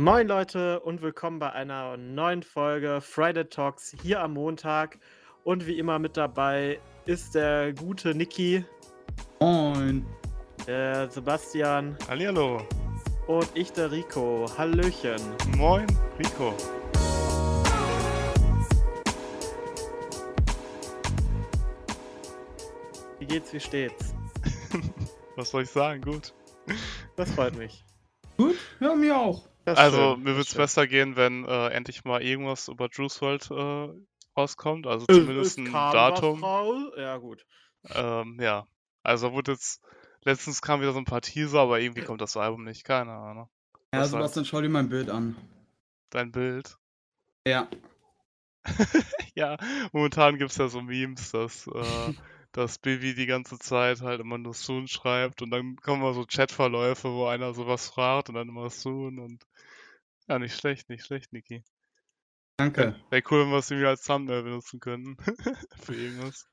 Moin Leute und willkommen bei einer neuen Folge Friday Talks hier am Montag. Und wie immer mit dabei ist der gute Niki, Moin. der Sebastian Hallihallo. und ich, der Rico. Hallöchen. Moin, Rico. Wie geht's, wie steht's? Was soll ich sagen? Gut. Das freut mich. Gut? Ja, mir auch. Das Also, schön, mir würde es besser gehen, wenn äh, endlich mal irgendwas über Juice WRLD äh, rauskommt. Also Es- zumindest es ein Datum. Ja, gut. Ähm, ja. Also wurde jetzt. Letztens kamen wieder so ein paar Teaser, aber irgendwie kommt das Album nicht. Keine Ahnung. Ja, Was Sebastian, schau dir mein Bild an. Dein Bild. Ja. Ja, momentan gibt es ja so Memes, dass, äh, dass Bibi die ganze Zeit halt immer nur Soon schreibt und dann kommen mal so Chatverläufe, wo einer sowas fragt und dann immer Soon und ja, nicht schlecht, nicht schlecht, Niki. Danke. Wäre cool, wenn wir es irgendwie als Thumbnail benutzen könnten. für irgendwas.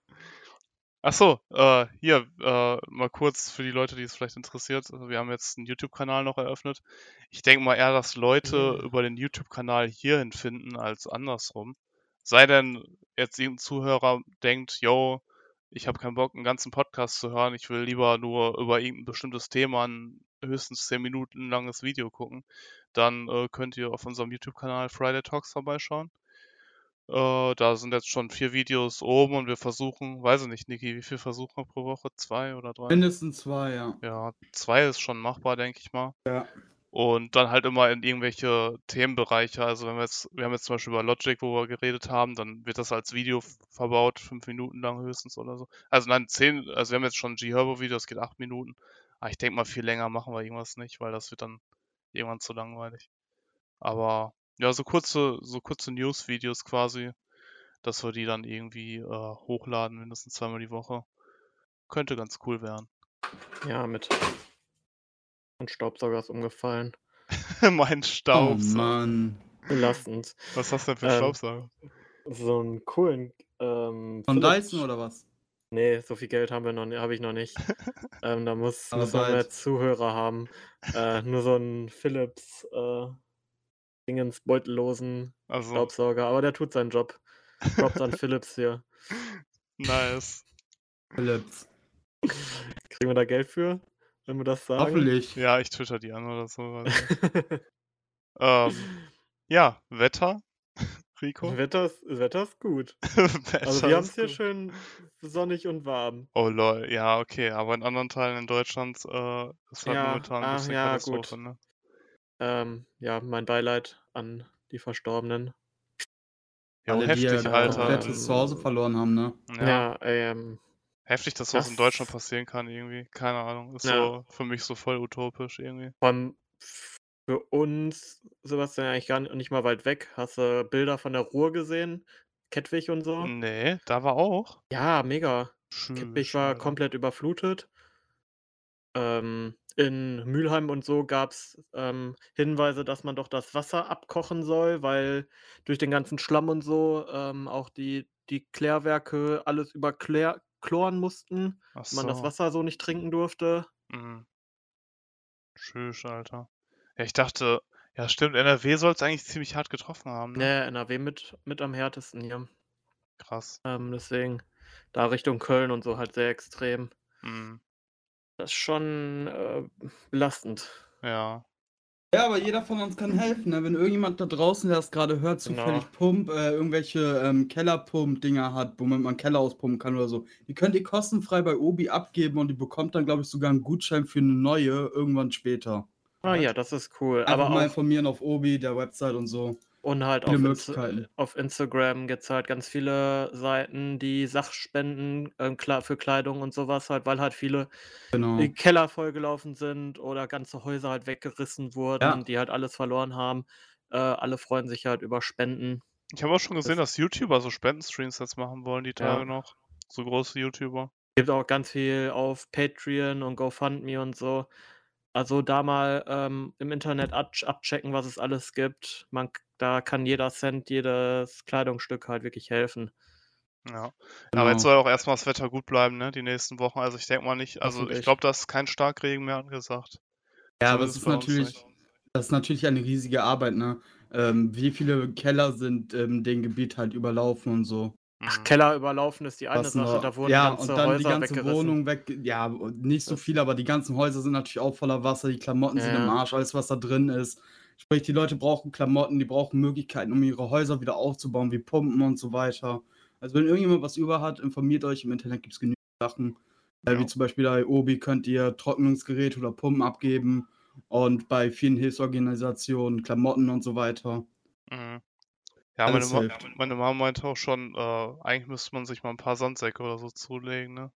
Achso, äh, hier, äh, mal kurz für die Leute, die es vielleicht interessiert. Also wir haben jetzt einen YouTube-Kanal noch eröffnet. Ich denke mal eher, dass Leute Mhm. über den YouTube-Kanal hierhin finden als andersrum. Sei denn jetzt irgendein Zuhörer denkt, yo, ich habe keinen Bock, einen ganzen Podcast zu hören, ich will lieber nur über irgendein bestimmtes Thema ein höchstens 10 Minuten langes Video gucken, dann äh, könnt ihr auf unserem YouTube-Kanal Friday Talks vorbeischauen. Äh, da sind jetzt schon vier Videos oben und wir versuchen, weiß ich nicht, Niki, wie viel versuchen wir pro Woche? Zwei oder drei? Mindestens zwei, ja. Ja, zwei ist schon machbar, denke ich mal. Ja. Und dann halt immer in irgendwelche Themenbereiche. Also wenn wir jetzt, wir haben jetzt zum Beispiel über Logic, wo wir geredet haben, dann wird das als Video verbaut, fünf Minuten lang höchstens oder so. Also nein, zehn, also wir haben jetzt schon ein G-Herbo-Video, das geht acht Minuten. Aber ich denke mal, viel länger machen wir irgendwas nicht, weil das wird dann irgendwann zu langweilig. Aber ja, so kurze, so kurze News-Videos quasi, dass wir die dann irgendwie äh, hochladen, mindestens zweimal die Woche. Könnte ganz cool werden. Ja, mit. Und Staubsauger ist umgefallen. mein Oh Staubsauger. Mann. Belastend. Was hast du denn für Ähm, Staubsauger? So einen coolen. Ähm, Von Philips- Dyson oder was? Nee, so viel Geld haben wir noch, habe ich noch nicht. ähm, da muss, bald. mehr Zuhörer haben. Äh, nur so einen Philips äh, Dingens beutellosen Also, Staubsauger, aber der tut seinen Job. Props an Philips hier. nice. Philips. Kriegen wir da Geld für, wenn wir das sagen? Hoffentlich. Ja, ich twitter die an oder so. ähm, ja, Wetter, Rico. Wetter, ist, Wetter ist gut. Wetter Also wir haben es hier gut. schön sonnig und warm. Oh lol, ja, okay, aber in anderen Teilen in Deutschland äh, ist halt Ja, momentan ein ah, bisschen ja, Katastrophe, gut. ne? Ähm, ja, mein Beileid an die Verstorbenen. Jo, Alle, die ja heftig, da Alter. komplett das Zuhause verloren haben, ne? Ja, Ja, ähm, heftig, dass sowas in das- Deutschland passieren kann irgendwie. Keine Ahnung, ist Ja. so für mich so voll utopisch irgendwie. allem für uns, Sebastian, eigentlich gar nicht, mal weit weg. Hast du Bilder von der Ruhr gesehen? Kettwig und so? Nee, da war auch. Ja, mega. Tschüss, Kettwig war komplett überflutet. Ähm, in Mülheim und so gab es ähm, Hinweise, dass man doch das Wasser abkochen soll, weil durch den ganzen Schlamm und so ähm, auch die, die Klärwerke alles überkloren mussten. Ach Man das so. Wasser so nicht trinken durfte. Mhm. Tschüss, Alter. Ja, ich dachte, ja stimmt, NRW soll es eigentlich ziemlich hart getroffen haben, ne? Ne, NRW mit, mit am härtesten hier. Krass. Ähm, deswegen da Richtung Köln und so halt sehr extrem. Mhm. Das ist schon äh, belastend. Ja. Ja, aber jeder von uns kann helfen, ne? Wenn irgendjemand da draußen, der das gerade hört, Genau. zufällig Pump, äh, irgendwelche ähm, Kellerpump-Dinger hat, womit man Keller auspumpen kann oder so, die könnt ihr kostenfrei bei Obi abgeben und die bekommt dann, glaube ich, sogar einen Gutschein für eine neue irgendwann später. Ah ja, das ist cool. Einfach Aber mal auch, informieren auf Obi, der Website und so. und halt auf, viele Inst Möglichkeiten. auf Instagram gibt es halt ganz viele Seiten, die Sachspenden klar für Kleidung und sowas halt, weil halt viele Genau. die Keller vollgelaufen sind oder ganze Häuser halt weggerissen wurden, Ja. die halt alles verloren haben. Äh, alle freuen sich halt über Spenden. Ich habe auch schon gesehen, Das- dass YouTuber so Spendenstreams jetzt machen wollen, die Tage Ja. noch. So große YouTuber. Gibt auch ganz viel auf Patreon und GoFundMe und so. Also da mal ähm, im Internet ab abchecken, was es alles gibt. Man, da kann jeder Cent, jedes Kleidungsstück halt wirklich helfen. Ja. Genau. Aber jetzt soll auch erstmal das Wetter gut bleiben, ne? Die nächsten Wochen. Also ich denke mal nicht, also ich glaube, da ist kein Starkregen mehr angesagt. Ja, aber es ist natürlich, nicht. das ist natürlich eine riesige Arbeit, ne? Ähm, wie viele Keller sind in dem Gebiet halt überlaufen und so. Ach, Mhm. Keller überlaufen ist die eine Sache, noch da wurden ja, ganze und dann die Häuser ganze weggerissen. Wohnung weg ja, nicht so viel, aber die ganzen Häuser sind natürlich auch voller Wasser, die Klamotten Ja, sind im. Arsch, alles, was da drin ist. Sprich, die Leute brauchen Klamotten, die brauchen Möglichkeiten, um ihre Häuser wieder aufzubauen, wie Pumpen und so weiter. Also, wenn irgendjemand was über hat, informiert euch, im Internet gibt's genügend Sachen. Äh, Ja. wie zum Beispiel bei Obi könnt ihr Trocknungsgeräte oder Pumpen abgeben und bei vielen Hilfsorganisationen Klamotten und so weiter. Mhm. Ja, meine, Ma meine Mama meinte auch schon, äh, eigentlich müsste man sich mal ein paar Sandsäcke oder so zulegen, ne?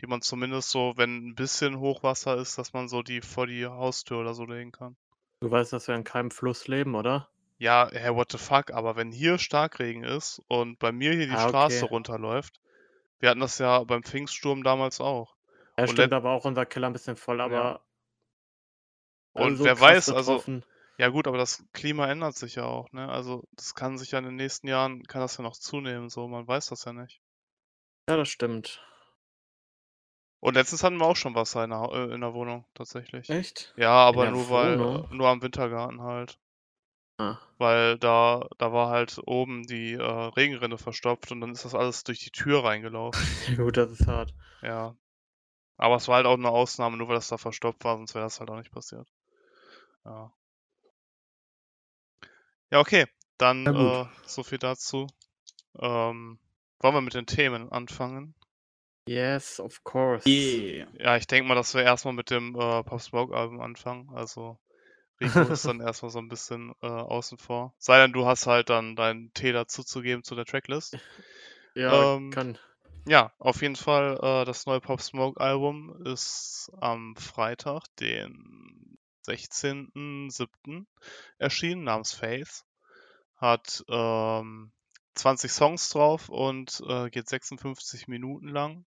Die man zumindest so, wenn ein bisschen Hochwasser ist, dass man so die vor die Haustür oder so legen kann. Du weißt, dass wir in keinem Fluss leben, oder? Ja, hey, what the fuck, aber wenn hier Starkregen ist und bei mir hier die Ah, Straße okay. runterläuft, wir hatten das ja beim Pfingststurm damals auch. Ja, Und stimmt, war auch unser Keller ein bisschen voll, ja. aber also Und so wer weiß, also. Ja gut, aber das Klima ändert sich ja auch, ne? Also, das kann sich ja in den nächsten Jahren kann das ja noch zunehmen, so, man weiß das ja nicht. Ja, das stimmt. Und letztens hatten wir auch schon Wasser in der äh, in der Wohnung tatsächlich. Echt? Ja, aber nur weil Wohnung? nur am Wintergarten halt. Ah. Weil da da war halt oben die, äh, Regenrinne verstopft und dann ist das alles durch die Tür reingelaufen. Ja gut, das ist hart. Ja. Aber es war halt auch 'ne Ausnahme, nur weil das da verstopft war, sonst wäre das halt auch nicht passiert. Ja. Ja, okay, dann, äh, so viel dazu. Ähm, wollen wir mit den Themen anfangen? Yes, of course. Yeah. Ja, ich denke mal, dass wir erst mal mit dem, äh, Pop Smoke Album anfangen. Also, Rico ist dann erst mal so 'n bisschen, äh, außen vor. Sei denn, du hast halt dann deinen Tee dazuzugeben zu der Tracklist. Ja, Ähm, kann. ja, auf jeden Fall, äh, das neue Pop Smoke Album ist am Freitag, den 16.07. erschienen, namens Faith. Hat, ähm, 20 Songs drauf und, äh, geht 56 Minuten lang.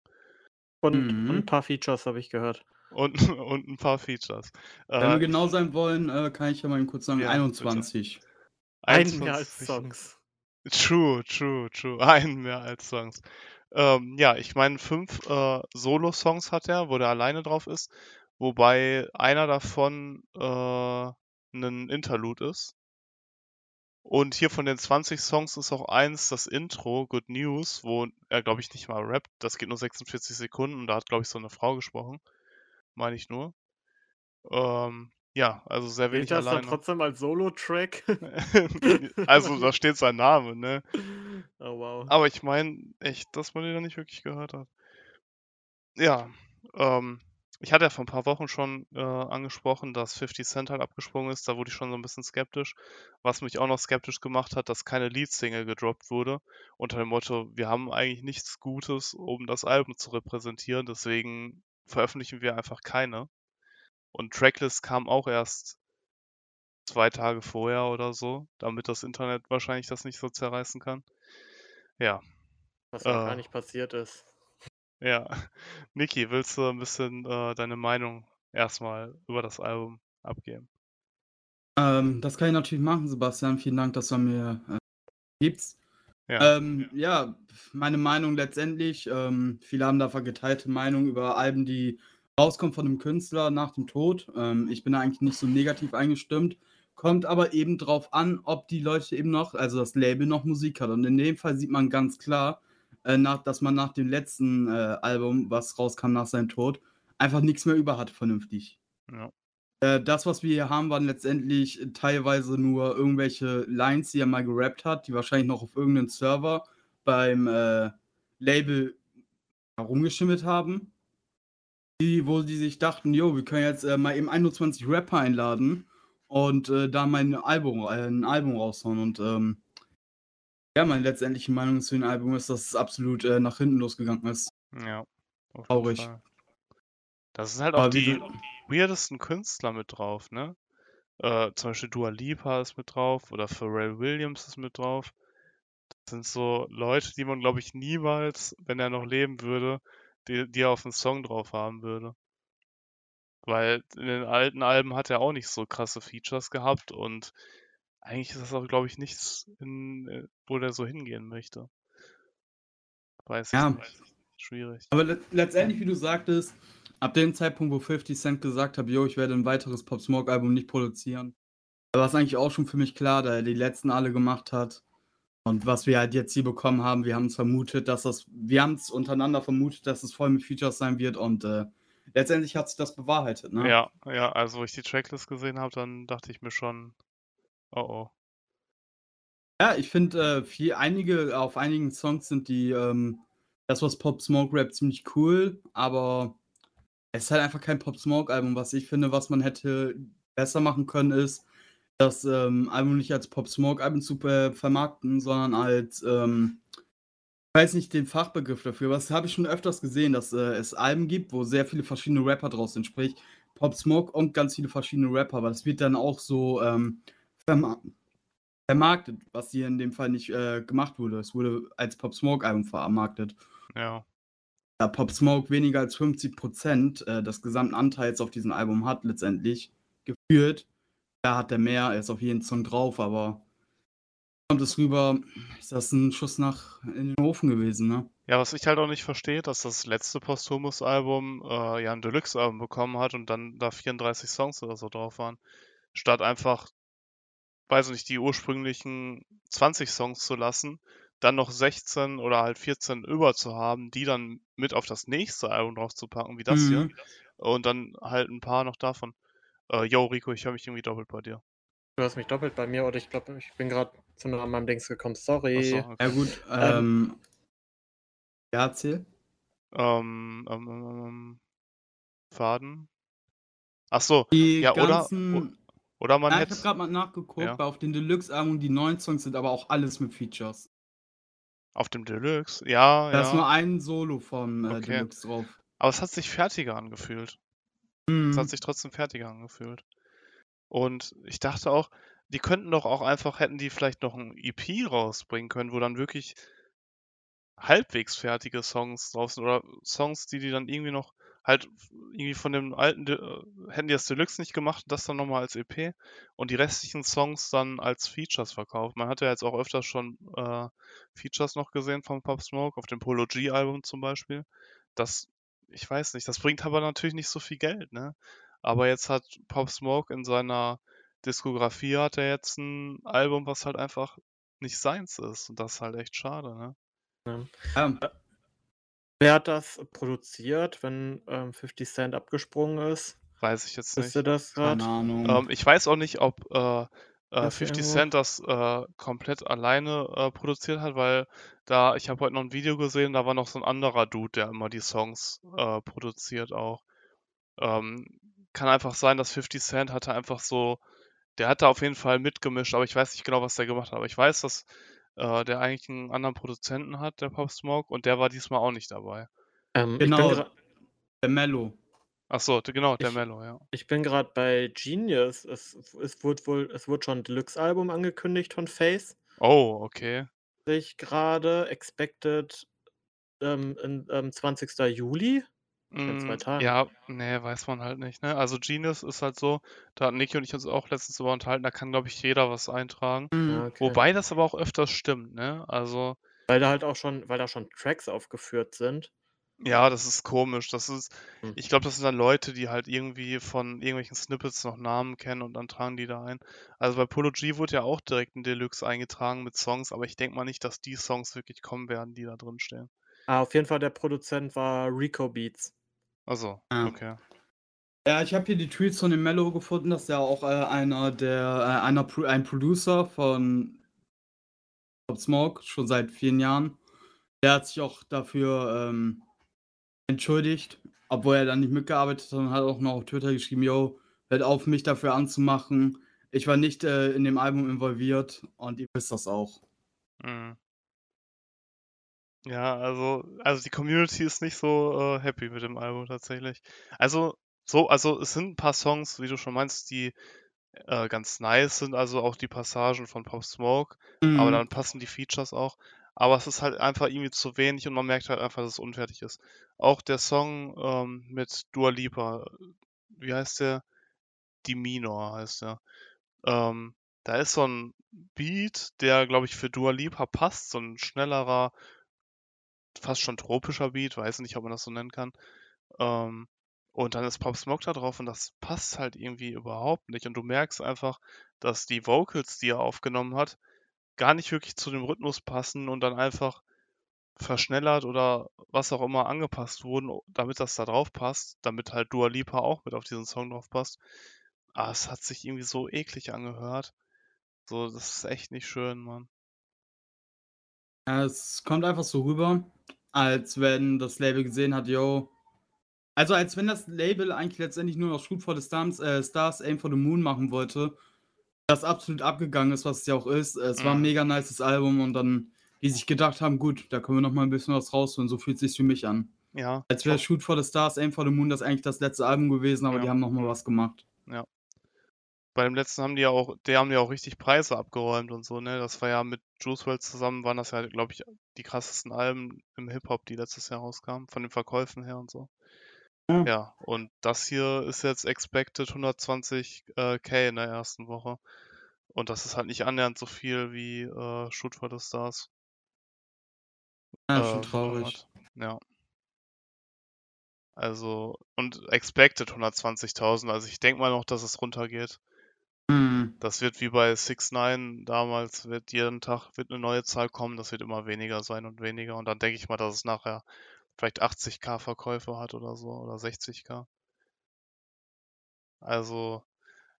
Und und 'n Mhm. paar Features habe ich gehört. Und und 'n paar Features. Wenn wir Äh, genau sein wollen, äh, kann ich ja mal kurz sagen, Ja, bitte. 21. Einen mehr als 21 Songs. True, true, true. Einen mehr als Songs. Ähm, ja, ich meine, 5, äh, Solo-Songs hat er, wo der alleine drauf ist, wobei einer davon, äh, 'nen Interlude ist. Und hier von den 20 Songs ist auch eins das Intro, Good News, wo er, glaube ich, nicht mal rappt. Das geht nur 46 Sekunden und da hat, glaube ich, so 'ne Frau gesprochen, meine ich nur. Ähm, ja, also sehr Gilt wenig das dann alleine. trotzdem als Solo-Track? Also, da steht sein Name, ne? Oh, wow. Aber ich meine echt, dass man den noch nicht wirklich gehört hat. Ja, ähm, ich hatte ja vor 'n paar Wochen schon, äh, angesprochen, dass 50 Cent halt abgesprungen ist. Da wurde ich schon so 'n bisschen skeptisch. Was mich auch noch skeptisch gemacht hat, dass keine Leadsingle gedroppt wurde, unter dem Motto: „Wir haben eigentlich nichts Gutes, um das Album zu repräsentieren, deswegen veröffentlichen wir einfach keine.“ Und Tracklist kam auch erst 2 Tage vorher oder so, damit das Internet wahrscheinlich das nicht so zerreißen kann. Ja. Was ja gar Äh nicht passiert ist. Ja. Niki, willst du 'n bisschen, äh, deine Meinung erst mal über das Album abgeben? Ähm, das kann ich natürlich machen, Sebastian. Vielen Dank, dass du mir, äh, gibst. Ja. Ähm, ja, meine Meinung letztendlich, ähm, viele haben da geteilte Meinung über Alben, die rauskommen von 'nem Künstler nach dem Tod. Ähm, ich bin da eigentlich nicht so negativ eingestimmt. Kommt aber eben drauf an, ob die Leute eben noch also das Label noch Musik hat. Und in dem Fall sieht man ganz klar, äh, nach dass man nach dem letzten, äh, Album, was rauskam nach seinem Tod, einfach nix mehr über hatte vernünftig. Ja. Äh, das, was wir hier haben, waren letztendlich teilweise nur irgendwelche Lines, die er mal gerappt hat, die wahrscheinlich noch auf irgend 'nen Server beim, äh, Label herumgeschimmelt haben. Die wo die sich dachten: „Jo, wir können jetzt, äh, mal eben 21 Rapper einladen und, äh, da mein Album äh, 'n Album raushauen.“ Und, ähm ja, meine letztendliche Meinung zu dem Album ist, dass es absolut, äh, nach hinten losgegangen ist. Ja, Traurig. Fall. Da sind halt auch Aber die du weirdesten Künstler mit drauf, ne? Äh, zum Beispiel Dua Lipa ist mit drauf oder Pharrell Williams ist mit drauf. Das sind so Leute, die man, glaube ich, niemals, wenn er noch leben würde, die die er auf 'n Song drauf haben würde. Weil in den alten Alben hat er auch nicht so krasse Features gehabt und eigentlich ist das auch, glaube ich, nichts, in äh, wo der so hingehen möchte. Weiß ich Ja. nicht. Schwierig. Aber let letztendlich, wie du sagtest, ab dem Zeitpunkt, wo 50 Cent gesagt hat: „Jo, ich werde 'n weiteres Pop Smoke Album nicht produzieren“, Aber ist eigentlich auch schon für mich klar, da er die letzten alle gemacht hat. Und was wir halt jetzt hier bekommen haben, wir haben es vermutet, dass das, wir haben es untereinander vermutet, dass es voll mit Features sein wird und äh, letztendlich hat sich das bewahrheitet, ne? Ja, ja, also wo ich die Tracklist gesehen habe, dann dachte ich mir schon, oh oh. Ja, ich finde, äh, einige, auf einigen Songs sind die, ähm, das, was Pop Smoke Rap ziemlich cool, aber es ist halt einfach kein Pop Smoke Album. Was ich finde, was man hätte besser machen können, ist, das ähm, Album nicht als Pop Smoke Album zu äh, vermarkten, sondern als, ähm, ich weiß nicht den Fachbegriff dafür, das habe ich schon öfters gesehen, dass äh, es Alben gibt, wo sehr viele verschiedene Rapper draus sind, sprich Pop Smoke und ganz viele verschiedene Rapper, aber das wird dann auch so ähm, vermarktet, was hier in dem Fall nicht äh, gemacht wurde. Es wurde als Pop Smoke Album vermarktet. Ja. Da Pop Smoke weniger als 50 Prozent äh, des gesamten Anteils auf diesem Album hat, letztendlich geführt, da hat er mehr, er ist auf jeden Song drauf, aber kommt es rüber, ist das ein Schuss nach in den Ofen gewesen, ne? Ja, was ich halt auch nicht verstehe, dass das letzte Posthumus-Album äh, ja ein Deluxe-Album bekommen hat und dann da 34 Songs oder so drauf waren. Statt einfach, weiß nicht, die ursprünglichen 20 Songs zu lassen, dann noch 16 oder halt 14 über zu haben, die dann mit auf das nächste Album drauf zu packen, wie das mhm. hier. Und dann halt ein paar noch davon. Äh, yo, Rico, ich höre mich irgendwie doppelt bei dir. Du hast mich doppelt bei mir oder ich glaube, ich bin gerade zu nah an meinem Dings gekommen. Sorry. So, okay. Ja gut, ähm, ähm, ja, erzähl. Ähm, ähm, ähm, ähm Faden. Ach so, die ja, ganzen, oder, oder man ja, hätte... Ich habe gerade mal nachgeguckt, ja. auf den Deluxe-Album die neuen Songs sind aber auch alles mit Features. Auf dem Deluxe? Ja, da ja. ist nur ein Solo vom äh, okay. Deluxe drauf. Aber es hat sich fertiger angefühlt. Mhm. Es hat sich trotzdem fertiger angefühlt. Und ich dachte auch, die könnten doch auch einfach, hätten die vielleicht noch ein EP rausbringen können, wo dann wirklich halbwegs fertige Songs drauf sind oder Songs, die die dann irgendwie noch halt irgendwie von dem alten, De äh, hätten die das Deluxe nicht gemacht, das dann nochmal als EP und die restlichen Songs dann als Features verkauft. Man hat ja jetzt auch öfters schon äh, Features noch gesehen vom Pop Smoke, auf dem Polo G-Album zum Beispiel. Das ich weiß nicht, das bringt aber natürlich nicht so viel Geld, ne? Aber jetzt hat Pop Smoke in seiner Diskografie hat er jetzt ein Album, was halt einfach nicht seins ist. Und das ist halt echt schade, ne? Ja. Ähm, wer hat das produziert, wenn ähm, 50 Cent abgesprungen ist? Weiß ich jetzt nicht. Wisst ihr das Keine Ahnung. Ähm, ich weiß auch nicht, ob äh, äh, 50 Cent das äh, komplett alleine äh, produziert hat, weil da, ich habe heute noch ein Video gesehen, da war noch so ein anderer Dude, der immer die Songs äh, produziert auch. Ähm, kann einfach sein, dass 50 Cent hatte einfach so, der hat da auf jeden Fall mitgemischt, aber ich weiß nicht genau, was der gemacht hat. Aber ich weiß, dass äh, der eigentlich einen anderen Produzenten hat, der Pop Smoke, und der war diesmal auch nicht dabei. Ähm, genau, der Mello. Ach so, genau, der Ich Mello, ja. ich bin gerade bei Genius. Es es wurde wohl es wurde schon 'n Deluxe-Album angekündigt von Face. Oh, okay. Ich grade. Expected, ähm, in, ähm, 20. Juli, in 2 Hm, Tagen. ja, ne, weiß man halt nicht, ne? Also Genius ist halt so, da hatten Niki und ich uns auch letztens drüber unterhalten, da kann, glaube ich, jeder was eintragen. Ja, Mhm. okay. Wobei das aber auch öfters stimmt, ne? Also Weil da halt auch schon weil da schon Tracks aufgeführt sind. Ja, das ist komisch. Das ist Hm. ich glaube, das sind dann Leute, die halt irgendwie von irgendwelchen Snippets noch Namen kennen und dann tragen die da ein. Also bei Polo G wurde ja auch direkt 'n Deluxe eingetragen mit Songs, aber ich denke mal nicht, dass die Songs wirklich kommen werden, die da drinstehen. Ah, auf jeden Fall der Produzent war Rico Beats. Ach so, Ah. okay. Ja, ich habe hier die Tweets von dem Mello gefunden, dass er auch, äh, einer der äh, einer Pro ein Producer von Pop Smoke schon seit vielen Jahren. Der hat sich auch dafür, ähm entschuldigt, obwohl er dann nicht mitgearbeitet hat und hat auch noch auf Twitter geschrieben: „Yo, hört auf, mich dafür anzumachen. Ich war nicht, äh, in dem Album involviert und ihr wisst das auch.“ Mhm. Ja, also also die Community ist nicht so, äh, happy mit dem Album tatsächlich. Also so also es sind 'n paar Songs, wie du schon meinst, die, äh, ganz nice sind, also auch die Passagen von Pop Smoke, aber Mhm. dann passen die Features auch. Aber es ist halt einfach irgendwie zu wenig und man merkt halt einfach, dass es unfertig ist. Auch der Song, ähm, mit Dua Lipa, wie heißt der? Die Minor heißt der. Ähm, da ist so 'n Beat, der, glaube ich, für Dua Lipa passt, so 'n schnellerer fast schon tropischer Beat, weiß nicht, ob man das so nennen kann. Ähm, Und dann ist Pop Smoke da drauf und das passt halt irgendwie überhaupt nicht. Und du merkst einfach, dass die Vocals, die er aufgenommen hat, gar nicht wirklich zu dem Rhythmus passen und dann einfach verschnellert oder was auch immer angepasst wurden, damit das da drauf passt, damit halt Dua Lipa auch mit auf diesen Song drauf passt. Aber es hat sich irgendwie so eklig angehört. So, das ist echt nicht schön, Mann. Es kommt einfach so rüber, als wenn das Label gesehen hat, yo. Also als wenn das Label eigentlich letztendlich nur noch Shoot for the Stars, äh, Stars Aim for the Moon machen wollte. Das absolut abgegangen ist, was es ja auch ist. Es war ein Mhm. mega nices Album und dann die sich gedacht haben, gut, da können wir noch mal ein bisschen was rausholen. So fühlt sich's für mich an. Ja, Als wäre Shoot for the Stars, Aim for the Moon das eigentlich das letzte Album gewesen, aber Ja. die haben noch mal was gemacht. Bei dem letzten haben die ja auch, die haben ja auch richtig Preise abgeräumt und so, ne? Das war ja mit Juice WRLD zusammen, waren das ja, glaube ich, die krassesten Alben im Hip-Hop, die letztes Jahr rauskamen, von den Verkäufen her und so. Ja. Ja, und das hier ist jetzt expected 120 äh, K in der ersten Woche. Und das ist halt nicht annähernd so viel wie äh, Shoot for the Stars. Ja, äh, schon traurig. Ja. Also, und expected 120.000. Also ich denke mal noch, dass es runtergeht. Hm. Das wird wie bei 6 9 damals, wird jeden Tag wird eine neue Zahl kommen, das wird immer weniger sein und weniger. Und dann denke ich mal, dass es nachher vielleicht 80k Verkäufe hat oder so oder 60k. Also,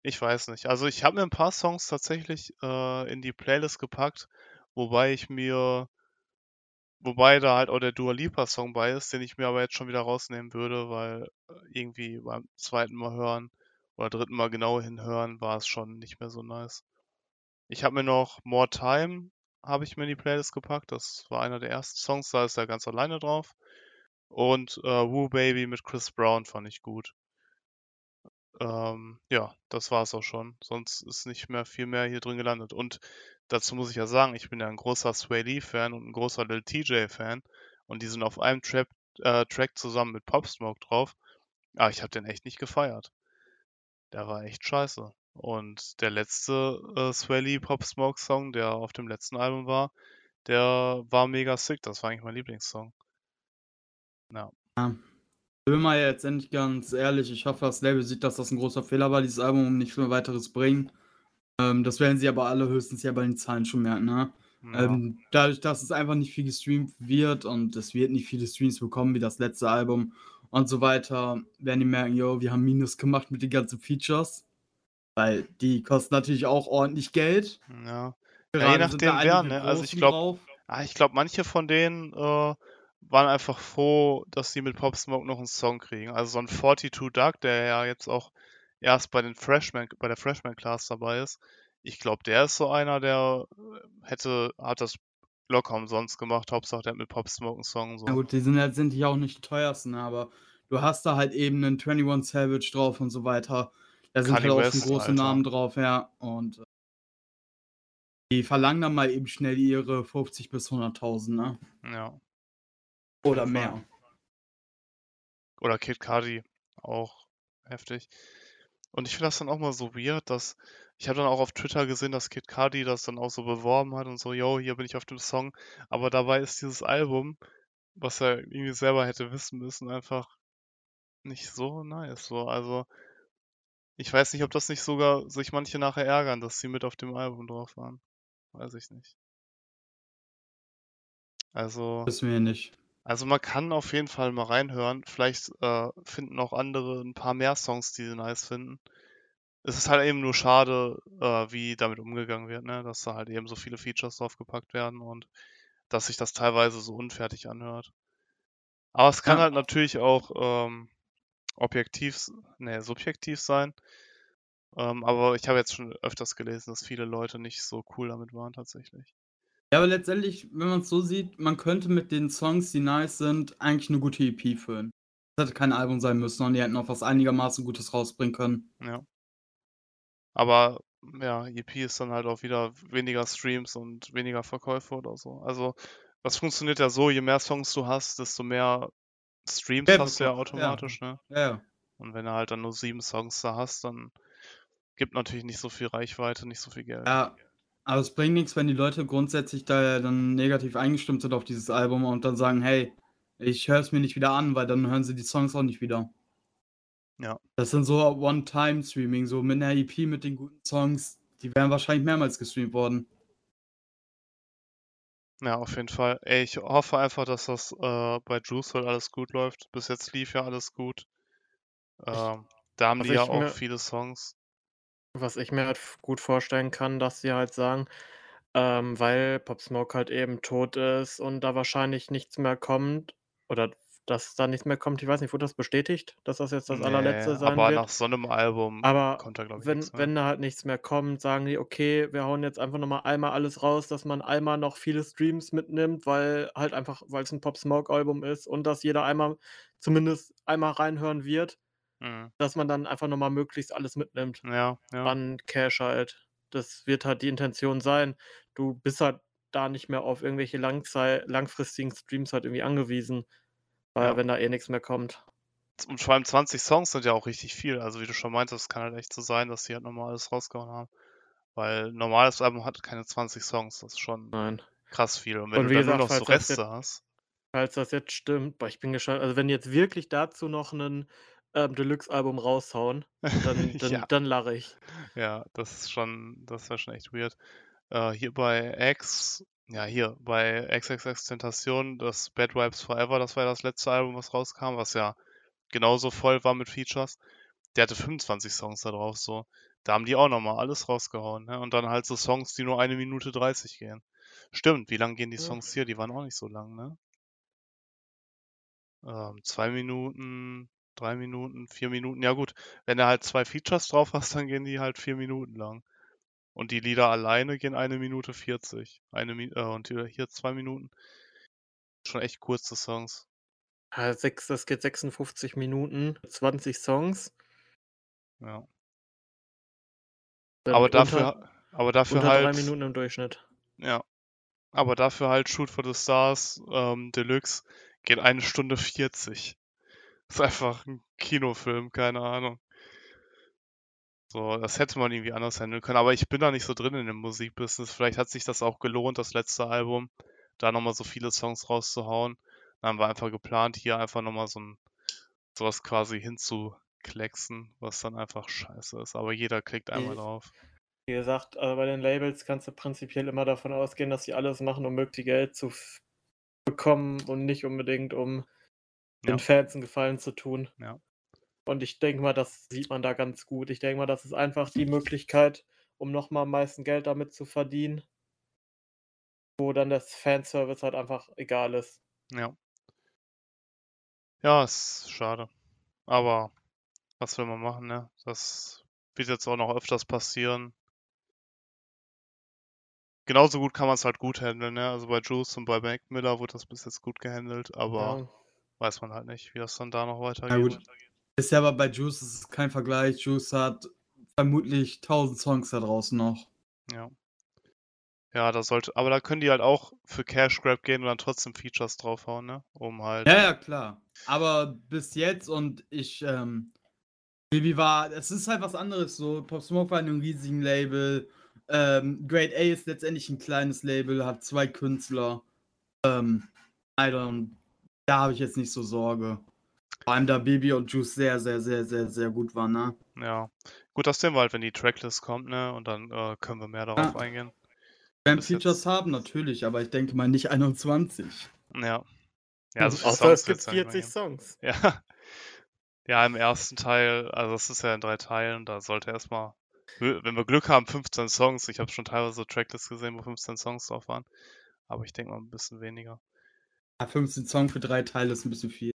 ich weiß nicht. Also ich habe mir ein paar Songs tatsächlich äh, in die Playlist gepackt, wobei ich mir, wobei da halt auch der Dua Lipa Song bei ist, den ich mir aber jetzt schon wieder rausnehmen würde, weil äh, irgendwie beim zweiten Mal hören oder dritten Mal genau hinhören war es schon nicht mehr so nice. Ich habe mir noch More Time habe ich mir in die Playlist gepackt. Das war einer der ersten Songs, da ist er ganz alleine drauf. Und äh, Woo Baby mit Chris Brown fand ich gut. Ähm, ja, das war's auch schon. Sonst ist nicht mehr viel mehr hier drin gelandet. Und dazu muss ich ja sagen, ich bin ja ein großer Sway Lee-Fan und ein großer Lil TJ-Fan. Und die sind auf einem Trap, äh, Track zusammen mit Pop Smoke drauf. Aber ich habe den echt nicht gefeiert. Der war echt scheiße. Und der letzte äh, Lee Pop Smoke Song, der auf dem letzten Album war, der war mega sick. Das war eigentlich mein Lieblingssong. Ja. Ja. Ich bin mal jetzt endlich ganz ehrlich, ich hoffe, das Label sieht, dass das ein großer Fehler war, dieses Album und nicht mehr weiteres bringen. Ähm, das werden sie aber alle höchstens ja bei den Zahlen schon merken, ne? Ja. Ähm, dadurch, dass es einfach nicht viel gestreamt wird und es wird nicht viele Streams bekommen wie das letzte Album und so weiter, werden die merken, yo, wir haben Minus gemacht mit den ganzen Features. Weil die kosten natürlich auch ordentlich Geld. ja. Gerade je nachdem wer, ne? Also ich großen glaub- drauf. Ah, ich glaube, manche von denen äh, waren einfach froh, dass sie mit Pop Smoke noch einen Song kriegen. Also so ein 42 Duck, der ja jetzt auch erst bei den Freshman, bei der Freshman Class dabei ist. Ich glaube, der ist so einer, der äh, hätte, hat das locker umsonst gemacht. Hauptsache, der hat mit Pop Smoke einen Song. So. Na gut, die sind letztendlich auch nicht die teuersten, aber du hast da halt eben einen 21 Savage drauf und so weiter. Da sind halt auch schon große Alter. Namen drauf, ja. Und äh, die verlangen dann mal eben schnell ihre 50 bis 100.000, ne? Ja. Oder mehr. Oder Kid Cudi, auch heftig. Und ich finde das dann auch mal so weird, dass ich habe dann auch auf Twitter gesehen, dass Kid Cudi das dann auch so beworben hat und so, yo, hier bin ich auf dem Song. Aber dabei ist dieses Album, was er irgendwie selber hätte wissen müssen, einfach nicht so nice. So, also ich weiß nicht, ob das nicht sogar sich manche nachher ärgern, dass sie mit auf dem Album drauf waren. Weiß ich nicht. Also. Wissen wir nicht. Also man kann auf jeden Fall mal reinhören. Vielleicht äh, finden auch andere ein paar mehr Songs, die sie nice finden. Es ist halt eben nur schade, äh, wie damit umgegangen wird, ne? Dass da halt eben so viele Features draufgepackt werden und dass sich das teilweise so unfertig anhört. Aber es kann Ja. halt natürlich auch ähm, objektiv, nee, subjektiv sein. Ähm, aber ich habe jetzt schon öfters gelesen, dass viele Leute nicht so cool damit waren tatsächlich. Ja, aber letztendlich, wenn man es so sieht, man könnte mit den Songs, die nice sind, eigentlich eine gute EP füllen. Das hätte kein Album sein müssen und die hätten auch was einigermaßen Gutes rausbringen können. Ja. Aber ja, EP ist dann halt auch wieder weniger Streams und weniger Verkäufe oder so. Also das funktioniert ja so, je mehr Songs du hast, desto mehr Streams Ja, hast du ja ja. automatisch, ne? Ja, ja. Und wenn du halt dann nur sieben Songs da hast, dann gibt natürlich nicht so viel Reichweite, nicht so viel Geld. Ja, aber es bringt nichts, wenn die Leute grundsätzlich da dann negativ eingestimmt sind auf dieses Album und dann sagen, hey, ich höre es mir nicht wieder an, weil dann hören sie die Songs auch nicht wieder. Ja. Das sind so One-Time-Streaming, so mit einer EP mit den guten Songs, die wären wahrscheinlich mehrmals gestreamt worden. Ja, auf jeden Fall. Ey, ich hoffe einfach, dass das äh, bei Juice WRLD alles gut läuft. Bis jetzt lief ja alles gut. Ähm, da haben die ja auch mir- viele Songs. Was ich mir halt gut vorstellen kann, dass sie halt sagen, ähm, weil Pop Smoke halt eben tot ist und da wahrscheinlich nichts mehr kommt oder dass da nichts mehr kommt. Ich weiß nicht, wurde das bestätigt, dass das jetzt das allerletzte Nee, sein aber wird? nach so einem Album Aber kommt da, glaube ich, wenn nichts mehr. wenn da halt nichts mehr kommt, sagen die: „Okay, wir hauen jetzt einfach noch mal einmal alles raus“, dass man einmal noch viele Streams mitnimmt, weil halt einfach weil's 'n Pop Smoke Album ist und dass jeder einmal zumindest einmal reinhören wird, Mhm. dass man dann einfach noch mal möglichst alles mitnimmt Ja, ja. an Cash halt. Das wird halt die Intention sein. Du bist halt da nicht mehr auf irgendwelche Langzei langfristigen Streams halt irgendwie angewiesen, weil Ja. wenn da eh nix mehr kommt. Und vor allem 20 Songs sind ja auch richtig viel. Also wie du schon meintest, kann halt echt so sein, dass sie halt nochmal alles rausgehauen haben. Weil ein normales Album hat keine 20 Songs. Das ist schon Nein. krass viel. Und wenn Und du dann nur gesagt, noch so Reste jetzt hast. falls das jetzt stimmt, boah, ich bin gespannt. Also, wenn jetzt wirklich dazu noch 'nen, ähm, Deluxe-Album raushauen, dann dann Ja. dann lache ich. Ja, das ist schon das wäre schon echt weird. Äh, hier bei X ja, hier bei XXXTentacion, das Bad Vibes Forever, das war ja das letzte Album, was rauskam, was ja genauso voll war mit Features. Der hatte 25 Songs da drauf, so. Da haben die auch noch mal alles rausgehauen, ne? Und dann halt so Songs, die nur 1 Minute 30 gehen. Stimmt, wie lang gehen die. Songs hier? Die waren auch nicht so lang, ne? Ähm, 2 Minuten, 3 Minuten, 4 Minuten. Ja gut, wenn du halt 2 Features drauf hast, dann gehen die halt 4 Minuten lang. Und die Lieder alleine gehen 1 Minute 40. Eine äh, und hier hier 2 Minuten. Schon echt kurze Songs. Ja, sechs das geht 56 Minuten, 20 Songs. Ja. Dann Aber dafür unter aber dafür unter 3 halt Minuten im Durchschnitt. ja. Aber dafür halt Shoot for the Stars, ähm, Deluxe geht 1 Stunde 40. Ist einfach 'n Kinofilm, keine Ahnung. So, das hätte man irgendwie anders handeln können, aber ich bin da nicht so drin in dem Musikbusiness. Vielleicht hat sich das auch gelohnt, das letzte Album, da noch mal so viele Songs rauszuhauen. Dann haben wir einfach geplant, hier einfach noch mal so 'n so was quasi hinzuklecksen, was dann einfach scheiße ist. Aber jeder klickt einmal Wie drauf. wie gesagt, äh, bei den Labels kannst du prinzipiell immer davon ausgehen, dass sie alles machen, um möglichst Geld zu bekommen und nicht unbedingt, um den Ja. Fans 'n Gefallen zu tun. Ja. Und ich denke mal, das sieht man da ganz gut. Ich denke mal, das ist einfach die Möglichkeit, um noch mal am meisten Geld damit zu verdienen. Wo dann das Fanservice halt einfach egal ist. Ja. Ja, ist schade. Aber was will man machen, ne? Das wird jetzt auch noch öfters passieren. Genauso gut kann man's halt gut handeln, ne? Also, bei Juice und bei Mac Miller wurde das bis jetzt gut gehandelt, aber Ja. weiß man halt nicht, wie das dann da noch weitergeht. gut. Ist ja aber bei Juice ist es kein Vergleich. Juice hat vermutlich 1000 Songs da draußen noch. Ja. Ja, da sollte aber da können die halt auch für Cash Grab gehen und dann trotzdem Features draufhauen, ne? Um halt Ja, ja, klar. Aber bis jetzt und ich, ähm Baby war es ist halt was anderes so. Pop Smoke war in 'nem riesigen Label. Ähm, Grade A ist letztendlich 'n kleines Label, hat 2 Künstler. Ähm, I don't da habe ich jetzt nicht so Sorge. Vor allem, da Baby und Juice sehr, sehr, sehr, sehr, sehr gut waren, ne? Ja. Gut, das sehen wir halt, wenn die Tracklist kommt, ne? Und dann, äh, können wir mehr darauf Ja. eingehen. Werden Features jetzt haben, natürlich, aber ich denke mal nicht 21. Ja. Ja, so viele Außer es Songs gibt nicht mehr 40 geben. Songs. Ja. Ja, im ersten Teil also, das ist ja in 3 Teilen, da sollte erst mal w wenn wir Glück haben, 15 Songs. Ich habe schon teilweise Tracklists gesehen, wo 15 Songs drauf waren. Aber ich denke mal 'n bisschen weniger. Ja, 15 Songs für 3 Teile ist 'n bisschen viel.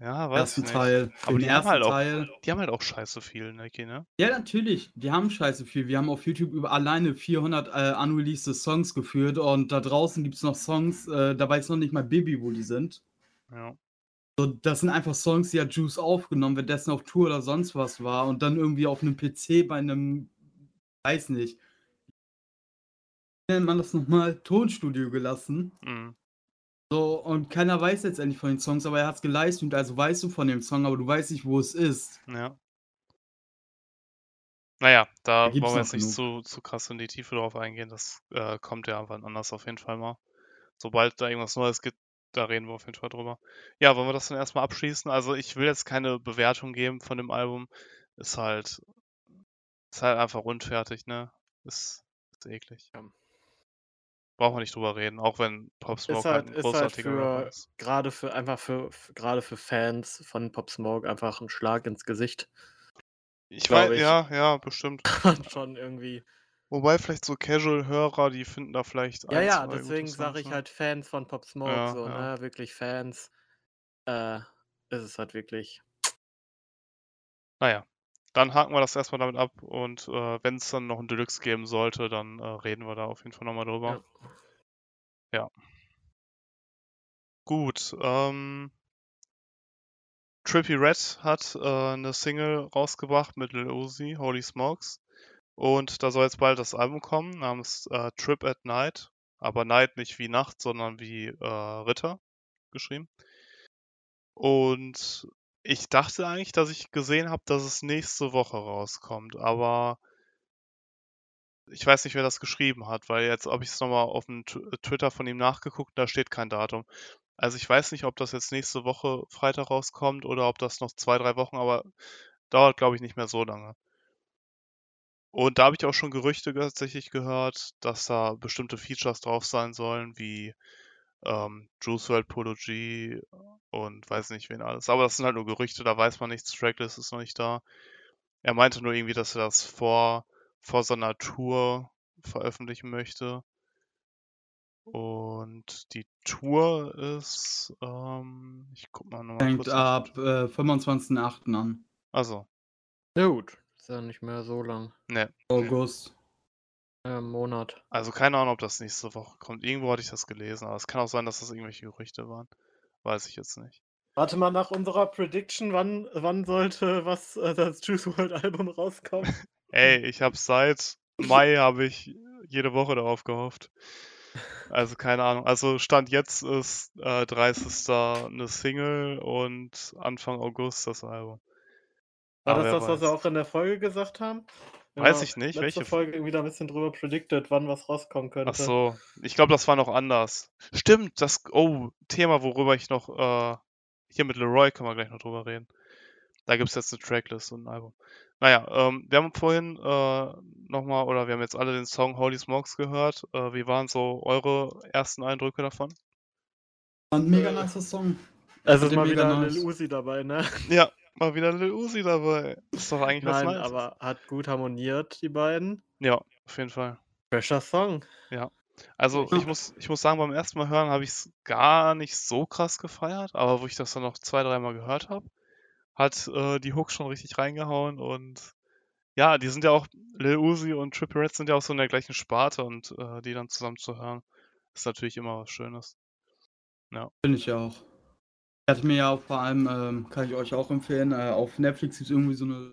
Ja, weiß Ersten nicht. Teil. Aber die haben halt auch Teil die haben halt auch scheiße viel, Niki, ne? Ja, natürlich. Die haben scheiße viel. Wir haben auf YouTube über alleine 400, äh, unreleased Songs geführt und da draußen gibt's noch Songs, äh, da weiß noch nicht mal Baby, wo die sind. Ja. So, das sind einfach Songs, die hat Juice aufgenommen, währenddessen auf Tour oder sonst was war und dann irgendwie auf 'nem PC bei 'nem weiß nicht nennt man das noch mal? Tonstudio gelassen. Mhm. So, und keiner weiß letztendlich von den Songs, aber er hat's gelivestreamt, also weißt du von dem Song, aber du weißt nicht, wo es ist. Ja. Na ja, Da da wollen wir jetzt nicht zu zu krass in die Tiefe drauf eingehen. Das, äh, kommt ja wann anders auf jeden Fall mal. Sobald da irgendwas Neues gibt, da reden wir auf jeden Fall drüber. Ja, wollen wir das dann erstmal abschließen? Also ich will jetzt keine Bewertung geben von dem Album. Ist halt, ist halt einfach unfertig, ne? Ist, ist eklig. Ja. Brauchen wir nicht drüber reden, auch wenn Pop Smoke Ist halt halt, ein ist halt großartiger Rapper für, ist. gerade für, einfach für, für, gerade für Fans von Pop Smoke einfach ein Schlag ins Gesicht. Ich weiß, ja, ja, bestimmt. Schon irgendwie. Wobei vielleicht so Casual-Hörer, die finden da vielleicht Ja, ein, ja, deswegen sage ich halt Fans von Pop Smoke, Ja, so, ja. ne? Wirklich Fans. Äh, ist es halt wirklich. Naja, dann haken wir das erstmal damit ab und äh, wenn es dann noch ein Deluxe geben sollte, dann äh, reden wir da auf jeden Fall nochmal drüber. Ja. Gut, ähm, Trippy Red hat äh, eine Single rausgebracht mit Lil Uzi, Holy Smokes. Und da soll jetzt bald das Album kommen, namens äh, Trip at Night. Aber Night nicht wie Nacht, sondern wie äh, Ritter geschrieben. Und ich dachte eigentlich, dass ich gesehen habe, dass es nächste Woche rauskommt, aber ich weiß nicht, wer das geschrieben hat, weil jetzt habe ich es nochmal auf dem äh, Twitter von ihm nachgeguckt, da steht kein Datum. Also ich weiß nicht, ob das jetzt nächste Woche Freitag rauskommt oder ob das noch zwei, drei Wochen, aber dauert, glaube ich, nicht mehr so lange. Und da habe ich auch schon Gerüchte tatsächlich gehört, dass da bestimmte Features drauf sein sollen, wie ähm, Juice WRLD Polo G und weiß nicht wen alles. Aber das sind halt nur Gerüchte, da weiß man nichts, Tracklist ist noch nicht da. Er meinte nur irgendwie, dass er das vor, vor seiner Tour veröffentlichen möchte. Und die Tour ist, ähm, ich guck mal nochmal Fängt ab äh, 25.08. an. Also, Ja, gut. Ist ja nicht mehr so lang. ne. August. Im Monat. Also keine Ahnung, ob das nächste Woche kommt. Irgendwo hatte ich das gelesen, aber es kann auch sein, dass das irgendwelche Gerüchte waren. Weiß ich jetzt nicht. Warte mal nach unserer Prediction, wann, wann sollte was äh, das Juice World Album rauskommen? Ey, ich habe seit Mai habe ich jede Woche darauf gehofft. Also keine Ahnung. Also Stand jetzt ist äh, 30. eine Single und Anfang August das Album. War Aber das das, was wir weiß. auch in der Folge gesagt haben? Weiß ich nicht, Letzte welche Folge irgendwie da ein bisschen drüber predicted, wann was rauskommen könnte. Ach so, ich glaube, das war noch anders. Stimmt, das oh Thema, worüber ich noch äh, hier mit Leroy können wir gleich noch drüber reden. Da gibt es jetzt eine Tracklist und ein Album. Naja, ähm, wir haben vorhin äh, nochmal, oder wir haben jetzt alle den Song Holy Smokes gehört. Äh, wie waren so eure ersten Eindrücke davon? Ein mega nicer Song. Also ist mal wieder nice. Lil Uzi dabei, ne? Ja, mal wieder Lil Uzi dabei. Ist doch eigentlich was Nein, Nices. aber hat gut harmoniert, die beiden. Ja, auf jeden Fall. Fresher Song. Ja. Also Ja. ich muss, ich muss sagen, beim ersten Mal hören habe ich es gar nicht so krass gefeiert, aber wo ich das dann noch zwei, dreimal gehört habe, hat äh, die Hook schon richtig reingehauen und ja, die sind ja auch, Lil Uzi und Trippie Red sind ja auch so in der gleichen Sparte und äh, die dann zusammen zu hören, ist natürlich immer was Schönes. Finde ich auch. Ich hatte mir ja vor allem, ähm, kann ich euch auch empfehlen, äh, auf Netflix gibt es irgendwie so eine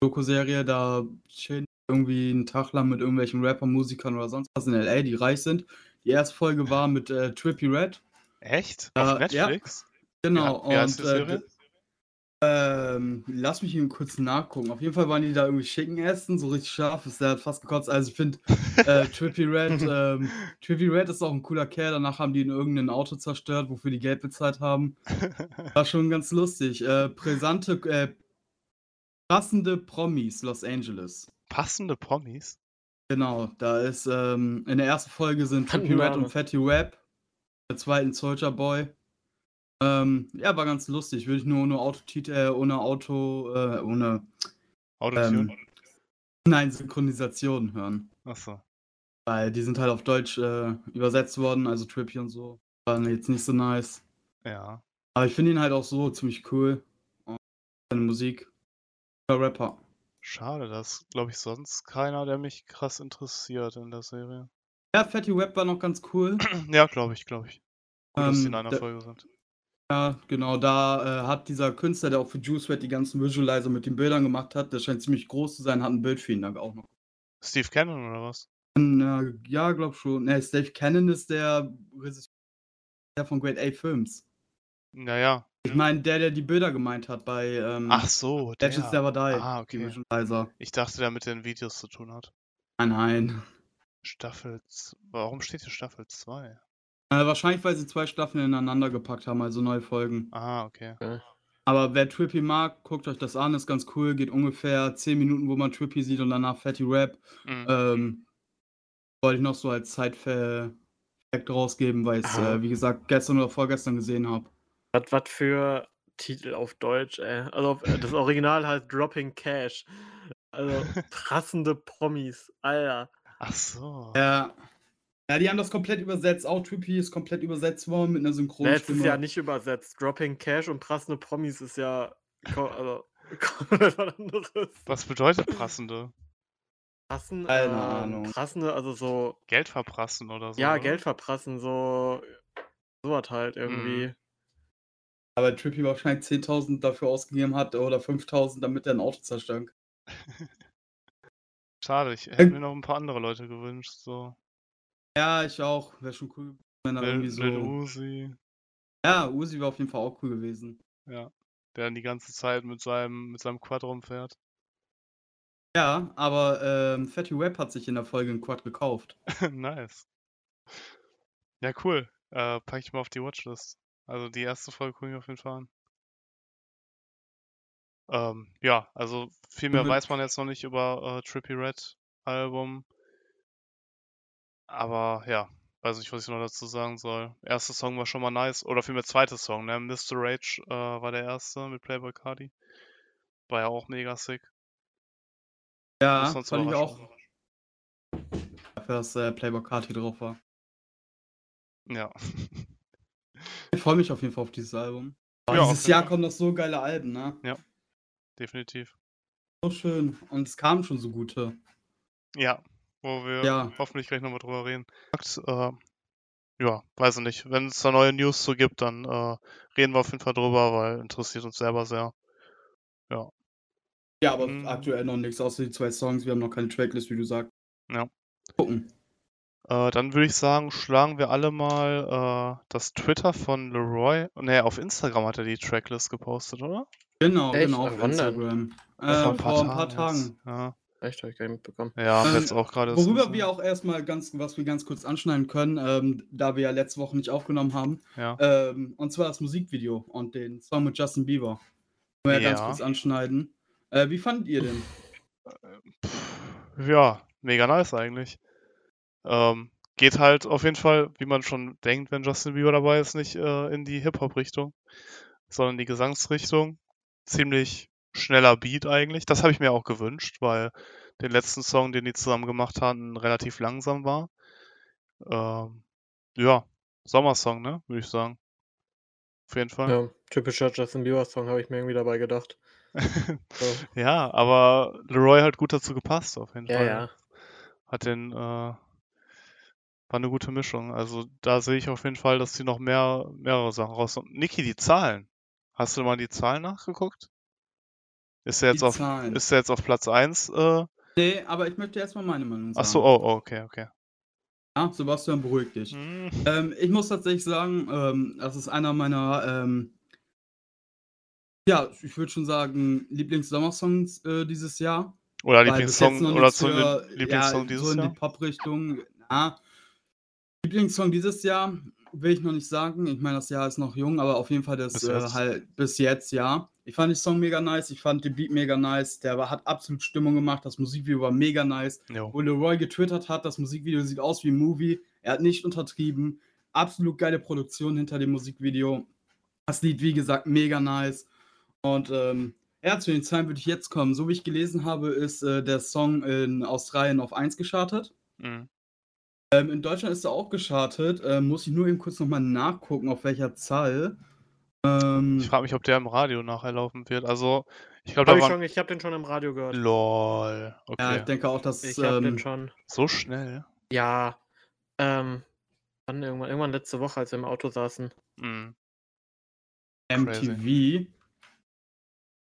Doku-Serie, da chillen irgendwie einen Tag lang mit irgendwelchen Rappern, Musikern oder sonst was in L.A., die reich sind. Die erste Folge war mit äh, Trippy Red. Echt? Äh, Auf ja. Netflix? Genau. Wie heißt die und, äh, ähm, lass mich eben kurz nachgucken. Auf jeden Fall waren die da irgendwie schicken essen, so richtig scharf, ist der hat fast gekotzt. Also ich finde, äh, Trippy Red, ähm, Trippy Red ist auch ein cooler Kerl. Danach haben die in irgendein Auto zerstört, wofür die Geld bezahlt haben. War schon ganz lustig. Äh, brisante, äh, passende Promis Los Angeles. Passende Promis? Genau, da ist ähm, in der ersten Folge sind Trippy Red und Fatty Web, der zweiten Soldier Boy. Ähm, ja, war ganz lustig. Würde ich nur ohne Autotitel, äh, ohne Auto, äh, ohne, Autotune? ähm, nein, Synchronisation hören. Achso. Weil die sind halt auf Deutsch äh, übersetzt worden, also Trippy und so. War jetzt nicht so nice. Ja. Aber ich finde ihn halt auch so ziemlich cool. Und seine Musik. Der Rapper. Schade, das glaube ich sonst keiner, der mich krass interessiert in der Serie. Ja, Fatty Web war noch ganz cool. Ja, glaube ich, glaube ich. Gut, dass die in Ähm, einer Folge sind. Ja, genau, da äh, hat dieser Künstler, der auch für Juice WRLD die ganzen Visualizer mit den Bildern gemacht hat, der scheint ziemlich groß zu sein, hat ein Bild für ihn da auch noch. Steve Cannon oder was? Äh, ja, glaub schon. Ne, Steve Cannon ist der Regisseur von Great A Films. Naja. Ich meine, der, der die Bilder gemeint hat bei ähm, Ach so, Legends der. Never Die. Ah, okay. Visualizer. Ich dachte, der mit den Videos zu tun hat. Nein, nein. Staffel. Warum steht hier Staffel 2? Äh, wahrscheinlich, weil sie 2 Staffeln ineinander gepackt haben, also neue Folgen. Ah, okay. Ja. Aber wer Trippy mag, guckt euch das an, ist ganz cool. Geht ungefähr 10 Minuten, wo man Trippy sieht und danach Fatty Rap. Mhm. Ähm, wollte ich noch so als Zeitfact rausgeben, weil ich es, Ah. äh, wie gesagt, gestern oder vorgestern gesehen habe. Was was für Titel auf Deutsch, ey. Also, auf äh, das Original heißt Dropping Cash. Also, prassende Promis, Alter. Ach so. Ja. Ja, die haben das komplett übersetzt. Auch Trippy ist komplett übersetzt worden mit einer Ne, es ist Synchronstimme. ja nicht übersetzt. Dropping Cash und prassende Promis ist ja also, komplett was anderes. Was bedeutet prassende? Prassen, Keine ähm, Ahnung. prassende, also so Geld verprassen oder so? ja, oder? Geld verprassen, so so was halt Mhm. irgendwie. Aber Trippy wahrscheinlich 10.000 dafür ausgegeben hat oder 5.000, damit er ein Auto zerstören kann. Schade, ich hätte mir noch ein paar andere Leute gewünscht, so Ja, ich auch. Wäre schon cool, wenn er irgendwie so. Uzi, Ja, Uzi wäre auf jeden Fall auch cool gewesen. ja, der dann die ganze Zeit mit seinem mit seinem Quad rumfährt. Ja, aber ähm, Fatty Web hat sich in der Folge ein Quad gekauft. Nice. Ja, cool. Äh, packe ich mal auf die Watchlist. Also die erste Folge gucke ich auf jeden Fall an. Ähm, ja, also viel mehr weiß man jetzt noch nicht über äh, Trippy Red Album. Aber ja, weiß nicht, was ich noch dazu sagen soll. Erster Song war schon mal nice. Oder vielmehr zweiter Song, ne? Mr. Rage äh, war der erste mit Playboy Cardi. War ja auch mega sick. Ja, fand ich auch. Dafür, dass äh, Playboy Carti drauf war. Ja. Ich freue mich auf jeden Fall auf dieses Album. Ja, dieses Jahr kommen noch so geile Alben, ne? Definitiv. So schön. Und es kamen schon so gute. Ja, wo wir Ja. hoffentlich gleich nochmal drüber reden. Äh, ja, weiß ich nicht. Wenn es da neue News zu gibt, dann äh, reden wir auf jeden Fall drüber, weil interessiert uns selber sehr. Ja, aber Mhm. aktuell noch nichts, außer die zwei Songs. Wir haben noch keine Tracklist, wie du sagst. Ja. Gucken. Äh, dann würde ich sagen, schlagen wir alle mal äh, das Twitter von Leroy. Ne, auf Instagram hat er die Tracklist gepostet, oder? Genau, Echt? genau, auf? Instagram. Vor Äh, vor ein paar jetzt. Tagen. Ja, Echt, habe ich gar nicht mitbekommen. ja Ähm, jetzt auch gerade. erst Worüber wir auch erstmal ganz, was wir ganz kurz anschneiden können, ähm, da wir ja letzte Woche nicht aufgenommen haben, Ja. ähm, und zwar das Musikvideo und den Song mit Justin Bieber. Können wir ja ganz kurz anschneiden. Äh, wie fandet ihr den? Pff, Ja, mega nice eigentlich. Ähm, geht halt auf jeden Fall, wie man schon denkt, wenn Justin Bieber dabei ist, nicht äh, in die Hip-Hop-Richtung, sondern in die Gesangsrichtung. Ziemlich schneller Beat eigentlich. Das habe ich mir auch gewünscht, weil den letzten Song, den die zusammen gemacht hatten, relativ langsam war. Ähm, ja, Sommersong, ne, würde ich sagen. Auf jeden Fall. Ja, typischer Justin Bieber Song habe ich mir irgendwie dabei gedacht. So. Ja, aber Leroy hat gut dazu gepasst, auf jeden Ja, Fall. ja. Hat den, äh, war eine gute Mischung. Also da sehe ich auf jeden Fall, dass die noch mehr, mehrere Sachen raus. Niki, die Zahlen. Hast du mal die Zahlen nachgeguckt? Ist er jetzt auf, ist er jetzt auf Platz 1? Äh, Nee, aber ich möchte erstmal meine Meinung sagen. ach so, oh, oh, okay, okay. Ja, Sebastian, beruhig dich. Hm, Ähm, ich muss tatsächlich sagen, ähm, das ist einer meiner, ähm, ja, ich würde schon sagen, Lieblings-Sommersongs äh, dieses Jahr. Oder Lieblingssong, oder nichts zu für- Lieblingssong ja, dieses so in Jahr? die Pop-Richtung. Lieblingssong dieses Jahr will ich noch nicht sagen. Ich meine, das Jahr ist noch jung, aber auf jeden Fall das Bis äh, jetzt. halt bis jetzt, ja. Ich fand den Song mega nice, ich fand den Beat mega nice, der war, hat absolut Stimmung gemacht, das Musikvideo war mega nice. Jo. Wo Leroy getwittert hat, das Musikvideo sieht aus wie ein Movie, er hat nicht untertrieben, absolut geile Produktion hinter dem Musikvideo. Das Lied, wie gesagt, mega nice. Und ähm, ja, zu den Zahlen würde ich jetzt kommen. So wie ich gelesen habe, ist äh, der Song in Australien auf 1 geschartet. Mhm. Ähm, in Deutschland ist er auch geschartet. Ähm, muss ich nur eben kurz nochmal nachgucken, auf welcher Zahl. Ähm, Ich frage mich, ob der im Radio nachher laufen wird. Also, ich glaube, Hab da ich, waren. schon, ich habe den schon im Radio gehört. LOL. ja, Okay. ich denke auch, dass. Ich habe ähm, den schon. So schnell. Ja. Ähm, wann irgendwann, irgendwann letzte Woche, als wir im Auto saßen. Mhm. MTV.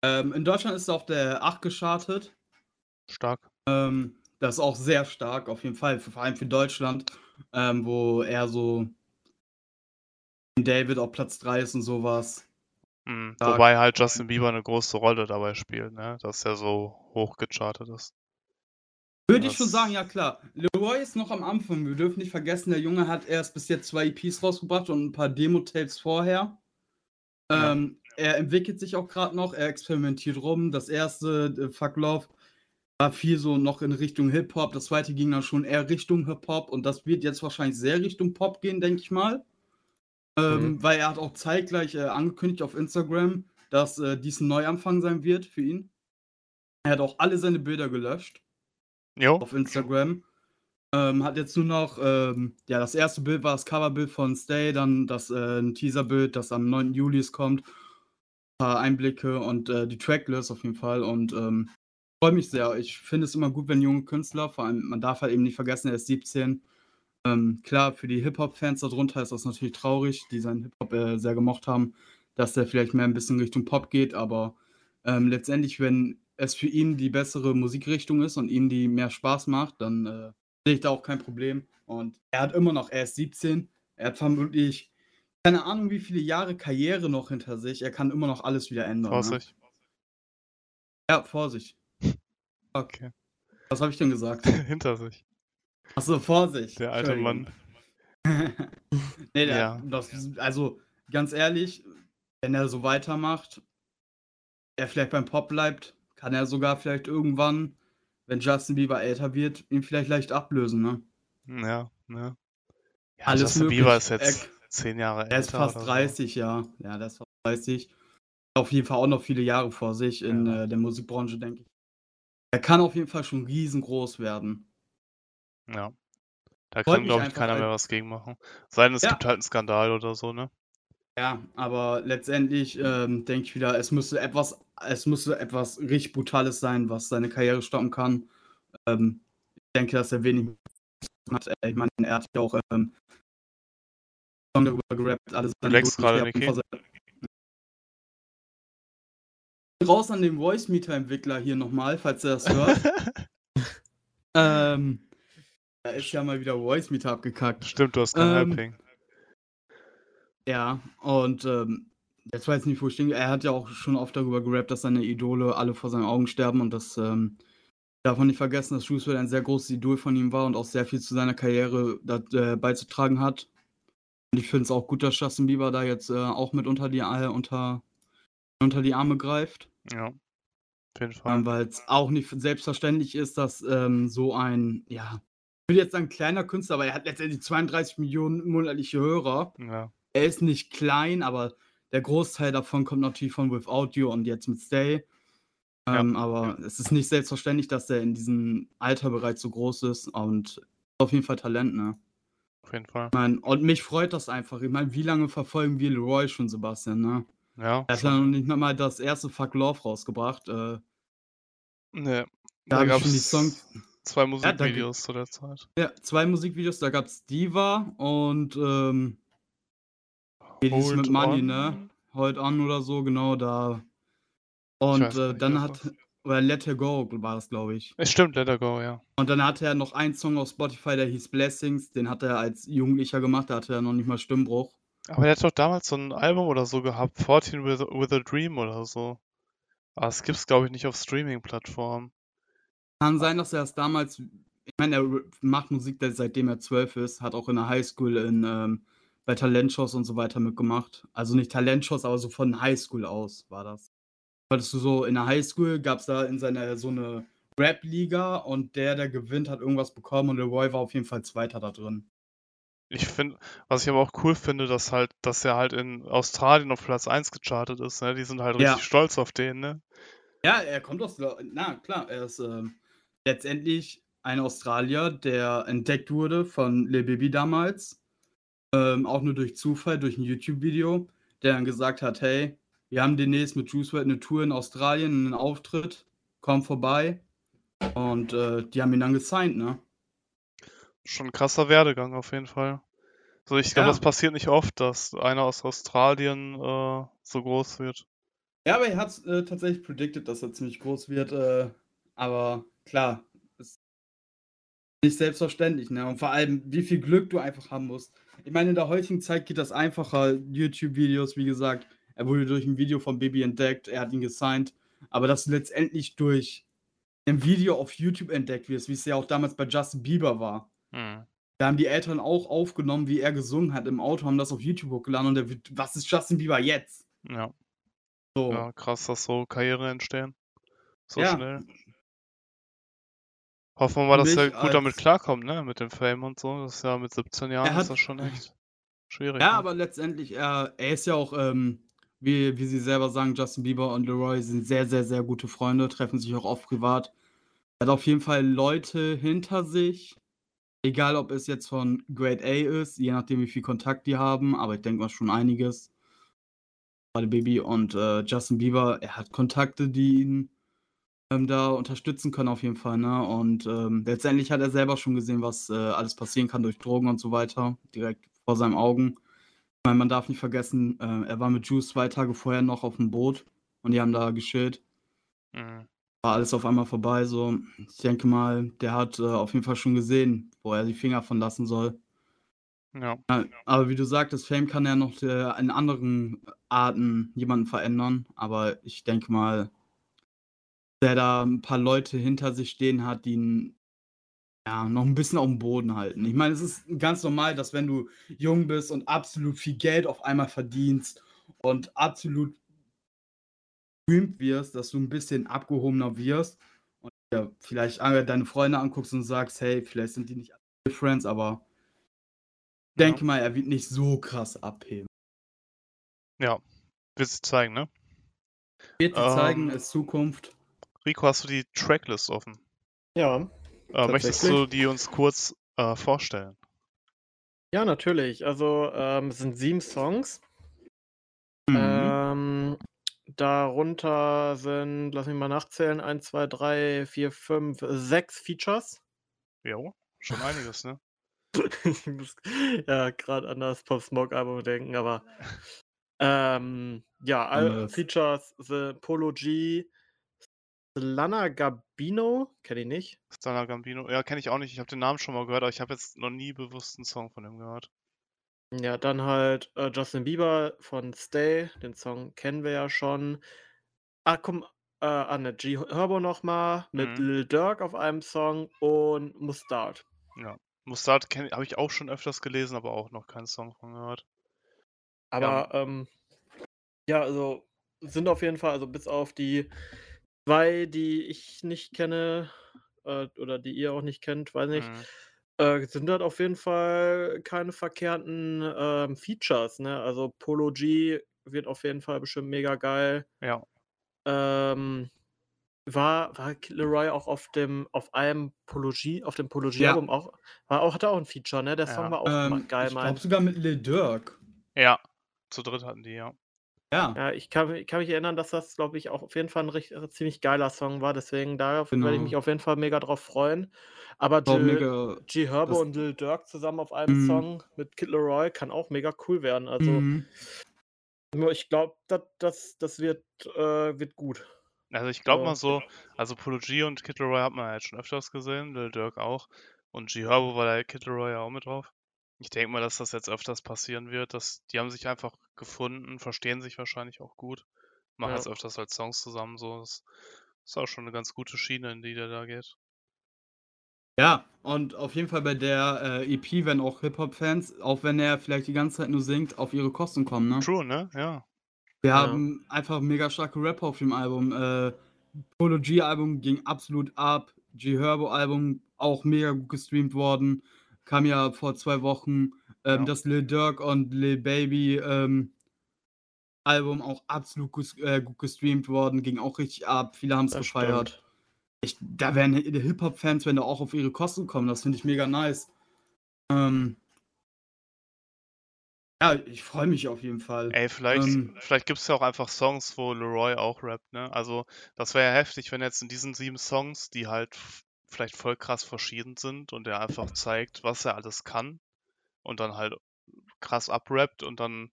Ähm, in Deutschland ist er auf der 8 geschartet. Stark. Ähm, das ist auch sehr stark, auf jeden Fall, vor allem für Deutschland, ähm, wo er so David auf Platz 3 ist und sowas. Mhm. Wobei halt Justin Bieber eine große Rolle dabei spielt, ne? Dass er so hoch gechartet ist. Würde ich schon sagen, ja klar. Leroy ist noch am Anfang. Wir dürfen nicht vergessen, der Junge hat erst bis jetzt zwei EPs rausgebracht und ein paar Demo-Tapes vorher. Ja. Ähm, er entwickelt sich auch gerade noch, er experimentiert rum. Das erste, äh, Fuck Love, war viel so noch in Richtung Hip-Hop. Das zweite ging dann schon eher Richtung Hip-Hop und das wird jetzt wahrscheinlich sehr Richtung Pop gehen, denke ich mal. Ähm, Mhm. Weil er hat auch zeitgleich äh, angekündigt auf Instagram, dass äh, dies ein Neuanfang sein wird für ihn. Er hat auch alle seine Bilder gelöscht Jo. auf Instagram. Ähm, hat jetzt nur noch, ähm, ja, das erste Bild war das Coverbild von Stay, dann das äh, ein Teaserbild, das am 9. Juli kommt. Ein paar Einblicke und äh, die Tracklist auf jeden Fall. Und ähm, freue mich sehr. Ich finde es immer gut, wenn junge Künstler, vor allem, man darf halt eben nicht vergessen, er ist 17. Ähm, klar, für die Hip-Hop-Fans darunter ist das natürlich traurig, die seinen Hip-Hop äh, sehr gemocht haben, dass der vielleicht mehr ein bisschen Richtung Pop geht, aber ähm, letztendlich, wenn es für ihn die bessere Musikrichtung ist und ihm die mehr Spaß macht, dann äh, sehe ich da auch kein Problem. Und er hat immer noch, er ist 17, er hat vermutlich keine Ahnung, wie viele Jahre Karriere noch hinter sich. Er kann immer noch alles wieder ändern. Ne? Vorsicht. Ja, Vorsicht. Okay. Was habe ich denn gesagt? Hinter sich. Achso, Vorsicht. Der alte. Mann. nee, der, Ja. das, also ganz ehrlich, wenn er so weitermacht, er vielleicht beim Pop bleibt, kann er sogar vielleicht irgendwann, wenn Justin Bieber älter wird, ihn vielleicht leicht ablösen, ne? Ja, ne. Ja, Alles Justin möglich. Bieber ist jetzt Er- zehn Jahre älter. Er ist fast oder 30, ja. Ja, der ist fast 30. Auf jeden Fall auch noch viele Jahre vor sich in Ja. äh, der Musikbranche, denke ich. Er kann auf jeden Fall schon riesengroß werden. Ja. Da Freut kann, glaube ich, keiner ein- mehr was gegen machen. Sei denn, es Ja. gibt halt einen Skandal oder so, ne? Ja, aber letztendlich ähm, denke ich wieder, es müsste etwas, es müsste etwas richtig Brutales sein, was seine Karriere stoppen kann. Ähm, ich denke, dass er wenig hat. Ich meine, er hat ja auch ähm, darüber gerappt, alles Du leckst gerade, Niki. Raus an den Voice Meter Entwickler hier nochmal, falls er das hört. ähm, da ist ja mal wieder Voice Meter abgekackt. Stimmt, du hast kein Ähm, Hyping. Ja, und ähm, jetzt weiß ich nicht, wo ich stehe. Er hat ja auch schon oft darüber gerappt, dass seine Idole alle vor seinen Augen sterben und das ähm, darf man nicht vergessen, dass Juice WRLD ein sehr großes Idol von ihm war und auch sehr viel zu seiner Karriere da, äh, beizutragen hat. Und ich finde es auch gut, dass Justin Bieber da jetzt äh, auch mit unter die, äh, unter, unter die Arme greift. Ja. Auf jeden Fall. Ähm, Weil es auch nicht selbstverständlich ist, dass ähm, so ein, ja, ich will jetzt sagen kleiner Künstler, aber er hat letztendlich 32 Millionen monatliche Hörer. Ja. Er ist nicht klein, aber der Großteil davon kommt natürlich von Without You und jetzt mit Stay. Ja. Ähm, aber es ist nicht selbstverständlich, dass er in diesem Alter bereits so groß ist und auf jeden Fall Talent, ne? Auf jeden Fall. Ich mein, und mich freut das einfach. Ich meine, wie lange verfolgen wir Leroy schon, Sebastian, ne? Ja. Er hat ja noch nicht mal das erste Fuck Love rausgebracht. Äh, Ne. da Da gab schon die es Songs. zwei Musikvideos zu der Zeit. Ja, zwei Musikvideos, da gab's Diva und ähm, Hold mit Money, on. ne? Hold On oder so, genau da. Und weiß äh, dann hat, oder Let Her Go war das, glaube ich. Es stimmt, Let Her Go, ja. Und dann hatte er noch einen Song auf Spotify, der hieß Blessings, den hat er als Jugendlicher gemacht, da hatte er noch nicht mal Stimmbruch. Aber der hat doch damals so ein Album oder so gehabt, 14 with, with a Dream oder so. Aber das gibt's, glaube ich, nicht auf Streaming-Plattformen. Kann sein, dass er es damals, ich meine, er macht Musik, seitdem er zwölf ist, hat auch in der Highschool in, ähm, bei Talentshows und so weiter mitgemacht. Also nicht Talentshows, aber so von Highschool aus war das. Hattest du so in der Highschool, gab es da in seiner so eine Rap-Liga und der, der gewinnt, hat irgendwas bekommen und Leroy war auf jeden Fall Zweiter da drin. Ich finde, was ich aber auch cool finde, dass halt, dass er halt in Australien auf Platz 1 gechartet ist, ne? Die sind halt Ja. richtig stolz auf den, ne? Ja, er kommt aus, na klar, er ist ähm, letztendlich ein Australier, der entdeckt wurde von Lil Baby damals. Ähm, auch nur durch Zufall, durch ein YouTube-Video, der dann gesagt hat, hey, wir haben demnächst mit Juice WRLD eine Tour in Australien, einen Auftritt, komm vorbei. Und äh, die haben ihn dann gesigned, ne? Schon ein krasser Werdegang auf jeden Fall. So, ich glaube, Ja. das passiert nicht oft, dass einer aus Australien äh, so groß wird. Ja, aber er hat äh, tatsächlich predicted, dass er ziemlich groß wird. Äh, aber klar, ist nicht selbstverständlich. Ne? Und vor allem, wie viel Glück du einfach haben musst. Ich meine, in der heutigen Zeit geht das einfacher. YouTube-Videos, wie gesagt, er wurde durch ein Video von Baby entdeckt, er hat ihn gesigned. Aber dass du letztendlich durch im Video auf YouTube entdeckt wirst, wie es ja auch damals bei Justin Bieber war. Mhm. Da haben die Eltern auch aufgenommen, wie er gesungen hat im Auto, haben das auf YouTube hochgeladen und der wird, was ist Justin Bieber jetzt? Ja. So. ja, krass, dass so Karriere entstehen. So Ja. schnell. Hoffen wir mal, dass er gut damit klarkommt, ne? Mit dem Fame und so. Das ist ja mit 17 Jahren hat- ist das schon echt schwierig. Ja, ne? aber letztendlich, er, er ist ja auch, ähm, wie, wie sie selber sagen, Justin Bieber und Leroy sind sehr, sehr, sehr gute Freunde, treffen sich auch oft privat. Er hat auf jeden Fall Leute hinter sich, egal ob es jetzt von Grade A ist, je nachdem, wie viel Kontakt die haben, aber ich denke mal schon einiges. Gerade Baby und äh, Justin Bieber, er hat Kontakte, die ihn ähm, da unterstützen können auf jeden Fall. Ne? Und ähm, letztendlich hat er selber schon gesehen, was äh, alles passieren kann durch Drogen und so weiter, direkt vor seinen Augen. Ich meine, man darf nicht vergessen, äh, er war mit Juice zwei Tage vorher noch auf dem Boot und die haben da geschillt. Mhm. War alles auf einmal vorbei. So, ich denke mal, der hat äh, auf jeden Fall schon gesehen, wo er die Finger von lassen soll. Ja. Ja, aber wie du sagtest, Fame kann ja noch äh, in anderen Arten jemanden verändern. Aber ich denke mal, der da ein paar Leute hinter sich stehen hat, die ihn ja, noch ein bisschen auf dem Boden halten. Ich meine, es ist ganz normal, dass wenn du jung bist und absolut viel Geld auf einmal verdienst und absolut berühmt wirst, dass du ein bisschen abgehobener wirst und ja, vielleicht deine Freunde anguckst und sagst, hey, vielleicht sind die nicht alle Friends, aber ich denke mal, er wird nicht so krass abheben. Ja. Wird sich zeigen, ne? Wird sich zeigen, Ähm, ist Zukunft. Rico, hast du die Tracklist offen? Ja. Äh, möchtest du die uns kurz äh, vorstellen? Ja, natürlich. Also, ähm, es sind 7 Songs. Darunter sind, lass mich mal nachzählen, 1, 2, 3, 4, 5, 6 Features. Jo, schon einiges, ne? Ich muss ja gerade an das Pop Smoke Album denken, aber ähm, ja, all, Anderes. Features sind Polo G, Lana Gabino, kenne ich nicht. Stana Gambino. Ja, kenne ich auch nicht. Ich habe den Namen schon mal gehört, aber ich habe jetzt noch nie bewusst einen Song von ihm gehört. Ja, dann halt äh, Justin Bieber von Stay, den Song kennen wir ja schon. Ah, komm, äh, Anne G Herbo nochmal mit Mhm. Lil Durk auf einem Song und Mustard. Ja. Mustard habe ich auch schon öfters gelesen, aber auch noch keinen Song von gehört. Aber ähm, ja, also sind auf jeden Fall, also bis auf die zwei, die ich nicht kenne, äh, oder die ihr auch nicht kennt, weiß nicht, Mhm. Äh, sind das auf jeden Fall keine verkehrten ähm, Features, ne? Also Polo G wird auf jeden Fall bestimmt mega geil. Ja. Ähm, war, war Kid Leroy auch auf dem, auf einem Polo G, auf dem Polo Ja. G-Album auch, war auch, hatte auch ein Feature, ne? Der Song Ja. war auch Ähm, geil, ich glaube sogar mit Lil Durk. Ja. Zu dritt hatten die, ja. Ja, Ja, ich kann, mi- kann mich erinnern, dass das, glaube ich, auch auf jeden Fall ein richtig, äh, ziemlich geiler Song war. Deswegen darauf werde ich Genau. mich auf jeden Fall mega drauf freuen. Aber mega. G Herbo das- und Lil Durk zusammen auf einem Mhm. Song mit Kid Leroy kann auch mega cool werden. Also nur ich glaube, das, das, das wird, äh, wird gut. Also ich glaube So. mal so, also Polo G und Kid Leroy hat man ja jetzt schon öfters gesehen, Lil Durk auch. Und G Herbo war da Kid Leroy ja auch mit drauf. Ich denke mal, dass das jetzt öfters passieren wird. Dass, die haben sich einfach gefunden, verstehen sich wahrscheinlich auch gut. Machen Ja. jetzt öfters halt Songs zusammen. So, das ist auch schon eine ganz gute Schiene, in die der da geht. Ja, und auf jeden Fall bei der äh, EP werden auch Hip-Hop-Fans, auch wenn er vielleicht die ganze Zeit nur singt, auf ihre Kosten kommen. Ne? True, ne? Ja. Wir Ja. haben einfach mega starke Rapper auf dem Album. Äh, Polo G-Album ging absolut ab. G Herbo-Album auch mega gut gestreamt worden. Kam ja vor zwei Wochen. Ähm, Ja. Das Lil Durk und Lil Baby ähm, Album auch absolut gus äh, gut gestreamt worden. Ging auch richtig ab. Viele haben es gefeiert. Ich, da werden Hip-Hop-Fans, wenn da auch auf ihre Kosten kommen, das finde ich mega nice. Ähm, ja, ich freue mich auf jeden Fall. Ey, vielleicht, Ähm. vielleicht gibt es ja auch einfach Songs, wo Leroy auch rappt, ne? Also, das wäre ja heftig, wenn jetzt in diesen sieben Songs, die halt vielleicht voll krass verschieden sind und er einfach zeigt, was er alles kann und dann halt krass abrappt und dann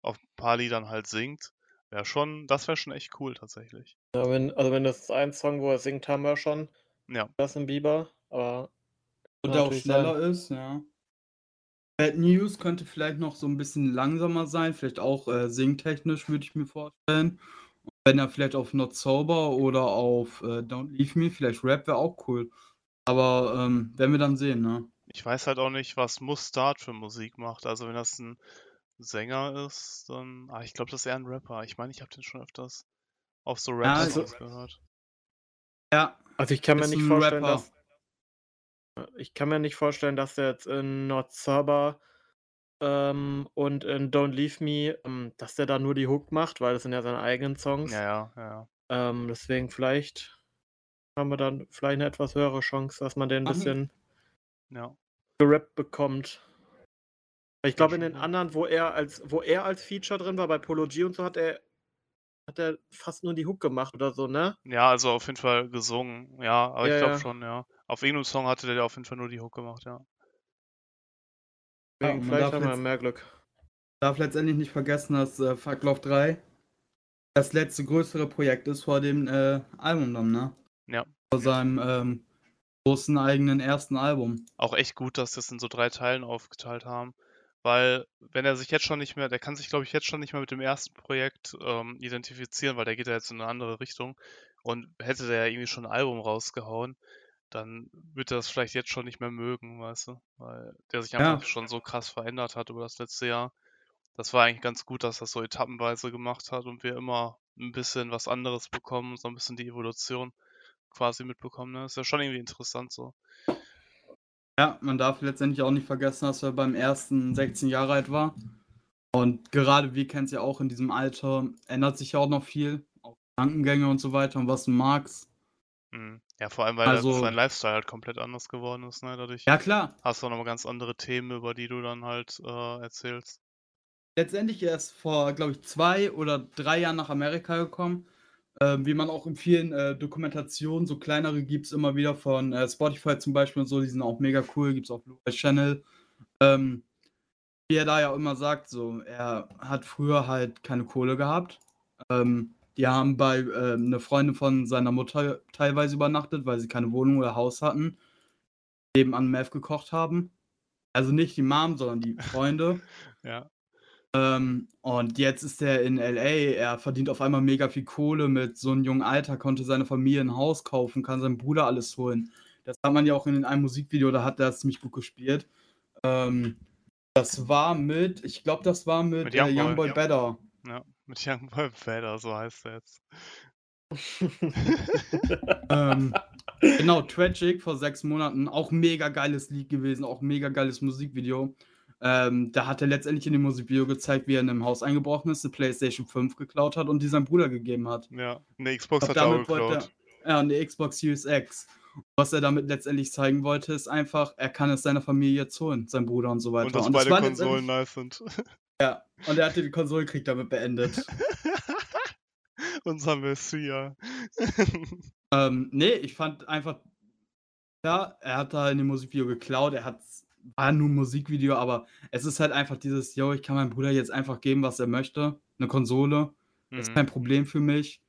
auf ein paar Liedern halt singt. Wäre schon, das wäre schon echt cool tatsächlich. Ja, wenn, also wenn das ein Song, wo er singt, haben wir schon. Ja. Justin Bieber, aber Und der auch schneller sein. ist, ja. Bad News könnte vielleicht noch so ein bisschen langsamer sein, vielleicht auch äh, singtechnisch, würde ich mir vorstellen. Wenn er vielleicht auf Not Sober oder auf äh, Don't Leave Me, vielleicht Rap wäre auch cool. Aber ähm, werden wir dann sehen, ne? Ich weiß halt auch nicht, was Mustard für Musik macht. Also wenn das ein Sänger ist, dann. Ah, ich glaube, das ist eher ein Rapper. Ich meine, ich habe den schon öfters auf so Ja, Rap-Songs also- gehört. Ja, Also, ich kann mir nicht vorstellen, Rapper. dass ich kann mir nicht vorstellen, dass der jetzt in Not Sober, ähm, und in Don't Leave Me, ähm, dass der da nur die Hook macht, weil das sind ja seine eigenen Songs. Ja, ja, ja. Ähm, deswegen vielleicht haben wir dann vielleicht 'ne etwas höhere Chance, dass man den 'n Machen bisschen Ja. gerappt bekommt. Ich glaube, in den anderen, wo er als wo er als Feature drin war, bei Polo G und so, hat er hat er fast nur die Hook gemacht oder so, ne? Ja, also auf jeden Fall gesungen. Ja, aber Ja, ich glaube ja. schon, ja. Auf irgendeinem Song hatte der auf jeden Fall nur die Hook gemacht, ja. Ja, man vielleicht darf haben wir mehr Glück. darf letztendlich nicht vergessen, dass äh, Fuck Love 3 das letzte größere Projekt ist vor dem äh, Album dann, ne? Ja. Vor seinem ähm, großen eigenen ersten Album. Auch echt gut, dass sie das in so drei Teilen aufgeteilt haben. Weil, wenn er sich jetzt schon nicht mehr, der kann sich, glaube ich, jetzt schon nicht mehr mit dem ersten Projekt ähm, identifizieren, weil der geht ja jetzt in eine andere Richtung. Und hätte der ja irgendwie schon ein Album rausgehauen, dann wird er das vielleicht jetzt schon nicht mehr mögen, weißt du? Weil der sich Ja. einfach schon so krass verändert hat über das letzte Jahr. Das war eigentlich ganz gut, dass das so etappenweise gemacht hat und wir immer ein bisschen was anderes bekommen, so ein bisschen die Evolution quasi mitbekommen. Ne? Ist ja schon irgendwie interessant so. Ja, man darf letztendlich auch nicht vergessen, dass er beim ersten 16 Jahre alt war. Und gerade wie kennst ja auch in diesem Alter, ändert sich ja auch noch viel. Auch Gedankengänge und so weiter und was du magst. Mhm. Ja, vor allem, weil Also- sein Lifestyle halt komplett anders geworden ist, ne? Dadurch Ja, klar. hast du auch nochmal ganz andere Themen, über die du dann halt äh, erzählst. Letztendlich er ist vor, glaube ich, zwei oder drei Jahren nach Amerika gekommen. Ähm, wie man auch in vielen äh, Dokumentationen, so kleinere gibt es immer wieder von äh, Spotify zum Beispiel und so, die sind auch mega cool, gibt es auf Blue Channel. Ähm, wie er da ja immer sagt, so, er hat früher halt keine Kohle gehabt. Ähm, die haben bei äh, eine Freundin von seiner Mutter teilweise übernachtet, weil sie keine Wohnung oder Haus hatten, nebenan Meth gekocht haben. Also nicht die Mom, sondern die Freunde. Ja. Ähm, und jetzt ist er in LA. Er verdient auf einmal mega viel Kohle mit so einem jungen Alter, konnte seine Familie ein Haus kaufen, kann seinem Bruder alles holen. Das hat man ja auch in einem Musikvideo, da hat er es ziemlich gut gespielt. Ähm, das war mit, ich glaube, das war mit, Mit äh, Youngboy. Youngboy Better. Ja, mit Young Boy Vader, so heißt er jetzt. ähm, genau, Tragic vor sechs Monaten. Auch mega geiles Lied gewesen, auch mega geiles Musikvideo. Ähm, da hat er letztendlich in dem Musikvideo gezeigt, wie er in einem Haus eingebrochen ist, eine PlayStation 5 geklaut hat und die seinem Bruder gegeben hat. Ja, eine Xbox hat er auch geklaut. er, ja, eine Xbox Series X. Was er damit letztendlich zeigen wollte, ist einfach, er kann es seiner Familie jetzt holen, sein Bruder und so weiter. Und dass das beide Konsolen nice sind. Ja, und er hatte den Konsolenkrieg damit beendet. Unser Messias. Ähm, nee, ich fand einfach, ja, er hat da in dem Musikvideo geklaut, er hat, war nur ein Musikvideo, aber es ist halt einfach dieses, yo, ich kann meinem Bruder jetzt einfach geben, was er möchte, eine Konsole, das ist Mhm. kein Problem für mich.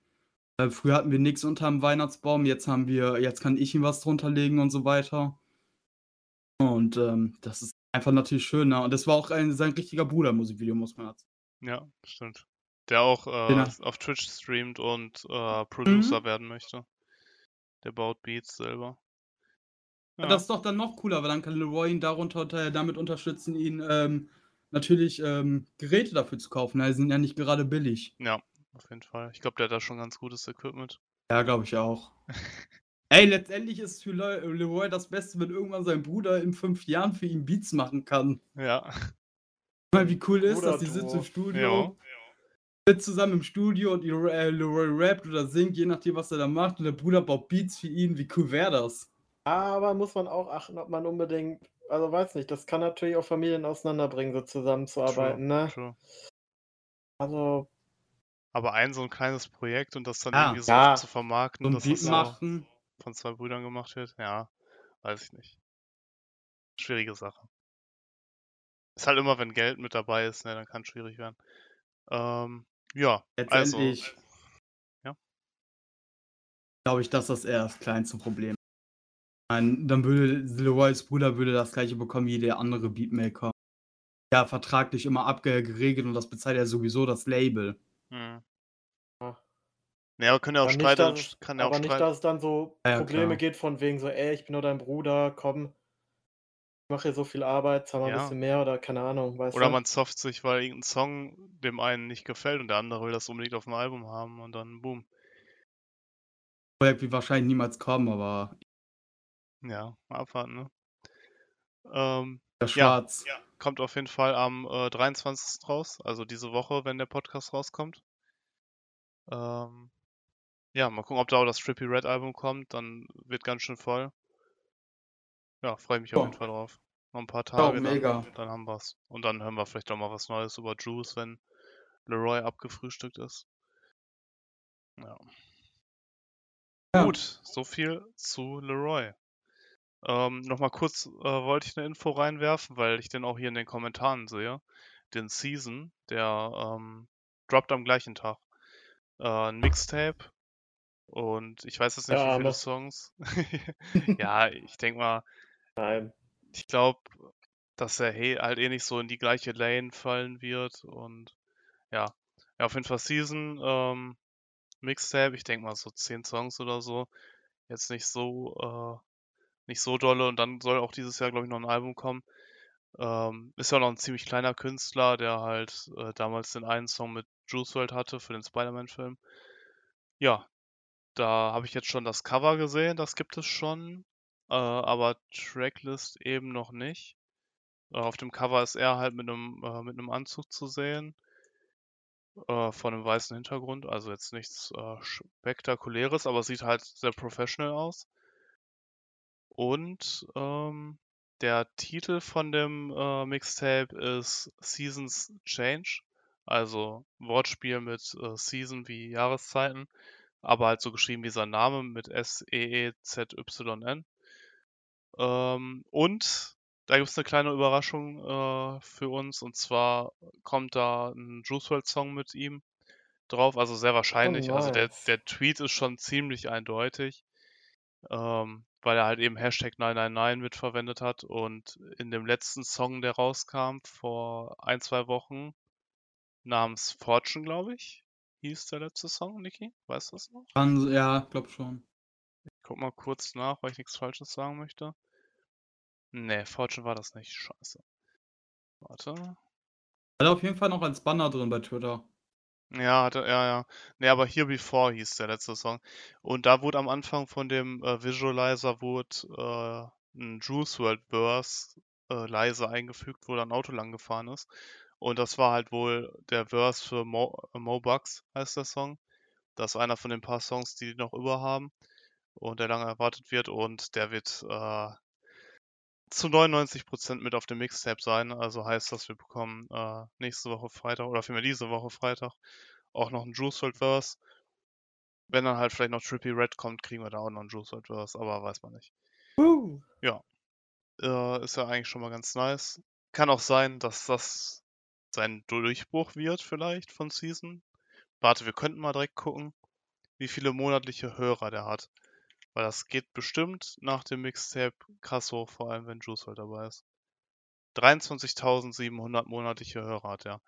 Äh, früher hatten wir nichts unterm Weihnachtsbaum, jetzt haben wir, jetzt kann ich ihm was drunter legen und so weiter. Und ähm, das ist einfach natürlich schön, ne? Und das war auch ein, sein richtiger Bruder Musikvideo, muss man dazu. Ja, stimmt. Der auch äh, Genau. auf Twitch streamt und Mhm. äh, Producer werden möchte. Der baut Beats selber. Ja. Das ist doch dann noch cooler, weil dann kann Leroy ihn darunter unter- damit unterstützen, ihn ähm, natürlich ähm, Geräte dafür zu kaufen. Die sind ja nicht gerade billig. Ja, auf jeden Fall. Ich glaube, der hat da schon ganz gutes Equipment. Ja, glaube ich auch. Ey, letztendlich ist für Le Leroy das Beste, wenn irgendwann sein Bruder in fünf Jahren für ihn Beats machen kann. Ja. Mal, wie cool ist Bruder das? Die sitzen im. Studio, sind zusammen im Studio und Leroy, äh, Leroy rappt oder singt, je nachdem, was er da macht. Und der Bruder baut Beats für ihn. Wie cool wäre das? Aber muss man auch achten, ob man unbedingt also, weiß nicht, das kann natürlich auch Familien auseinanderbringen, so zusammenzuarbeiten, True, ne? true. Also Aber ein so ein kleines Projekt und das dann Ja. irgendwie so Ja. zu vermarkten, So dass Beat das so machen. Von zwei Brüdern gemacht wird, ja, weiß ich nicht. Schwierige Sache. Ist halt immer, wenn Geld mit dabei ist, ne, dann kann es schwierig werden. Ähm, ja, also, Letztendlich Ja. glaube ich, dass das eher das kleinste Problem ist. Nein, Dann würde Leroys Bruder würde das gleiche bekommen wie der andere Beatmaker. Ja, vertraglich immer abgeregelt und das bezahlt ja sowieso das Label. hm, Aber können ja auch Aber nicht, dass es kann ja auch aber nicht, dass es dann so Ja, ja, Probleme klar. gibt von wegen so: „Ey, ich bin nur dein Bruder, komm ich mache hier so viel Arbeit, zahl mal Ja. bisschen mehr“, oder keine Ahnung, weißt Oder du? man zofft sich, weil irgend 'n Song dem einen nicht gefällt und der andere will das unbedingt auf'm Album haben und dann boom. Projekt wird wahrscheinlich niemals kommen, aber Ja, mal abwarten, ne? Ähm, Der ja, Schwarz. kommt auf jeden Fall am, äh, 23. raus, also diese Woche, wenn der Podcast rauskommt. Ähm, ja, mal gucken, ob da auch das Trippie Red Album kommt, dann wird ganz schön voll. Ja, freue mich auf jeden. Fall drauf. Noch 'n paar Tage, mega. dann dann haben wir's. Und dann hören wir vielleicht auch mal was Neues über Juice, wenn Leroy abgefrühstückt ist. Ja. Ja. Gut, so viel zu Leroy. Ähm, noch mal kurz, äh, wollte ich 'ne Info reinwerfen, weil ich den auch hier in den Kommentaren sehe. Den Season, der, ähm, droppt am gleichen Tag. Äh, 'n Mixtape und ich weiß jetzt nicht, Der wie viele. Songs. Ja, ich denke mal Nein. ich glaube, dass er he halt eh nicht so in die gleiche Lane fallen wird und ja. Ja, auf jeden Fall Season, ähm, Mixtape, ich denke mal so 10 Songs oder so. Jetzt nicht so äh, nicht so dolle und dann soll auch dieses Jahr, glaube ich, noch 'n Album kommen. Ähm, ist ja noch 'n ziemlich kleiner Künstler, der halt, äh, damals den einen Song mit Juice WRLD hatte für den Spider-Man-Film. Ja, da habe ich jetzt schon das Cover gesehen, das gibt es schon, äh, aber Tracklist eben noch nicht. Äh, auf dem Cover ist er halt mit 'nem äh, mit 'nem Anzug zu sehen äh, vor 'nem weißen Hintergrund, also jetzt nichts, äh, Spektakuläres, aber sieht halt sehr professional aus. Und, ähm, der Titel von dem, äh, Mixtape ist „Seasons Change“, also Wortspiel mit, Season wie Jahreszeiten, aber halt so geschrieben wie sein Name mit S-E-E-Z-Y-N. Ähm, und da gibt's 'ne kleine Überraschung, äh, für uns und zwar kommt da 'n Juice WRLD Song mit ihm drauf, also sehr Oh, wahrscheinlich. Also der nice. der Tweet ist schon ziemlich eindeutig, ähm, weil er halt eben #999 mitverwendet hat und in dem letzten Song, der rauskam vor 1, 2 Wochen namens „Fortune“, glaube ich, hieß der letzte Song, Niki? Weißt du das noch? Kann ja, glaube schon. Ich gucke mal kurz nach, weil ich nix Falsches sagen möchte. Ne, „Fortune“ war das nicht, scheiße. Warte. Hat er auf jeden Fall noch als Banner drin bei Twitter. Ja, hat er ja, ja. Ne, aber „Here Before“ hieß der letzte Song. Und da wurde am Anfang von dem, äh, Visualizer wurde, äh, 'n Juice WRLD Verse, äh, leise eingefügt, wo da 'n Auto lang gefahren ist. Und das war halt wohl der Verse für Mo Mo Bugs heißt der Song. Das ist einer von den paar Songs, die die noch über haben und der lange erwartet wird und der wird, äh zu 99 % mit auf dem Mixtape sein. Also heißt das, wir bekommen, äh, nächste Woche Freitag oder vielmehr diese Woche Freitag auch noch 'n Juice WRLD Verse. Wenn dann halt vielleicht noch Trippie Red kommt, kriegen wir da auch noch 'n Juice WRLD Verse, aber weiß man nicht. Uh. Ja. Äh, ist ja eigentlich schon mal ganz nice. Kann auch sein, dass das sein Durchbruch wird vielleicht von Season. Warte, wir könnten mal direkt gucken, wie viele monatliche Hörer der hat. Weil das geht bestimmt nach dem Mixtape krass hoch, vor allem wenn Juice WRLD dabei ist. 23.700 monatliche Hörer hat er.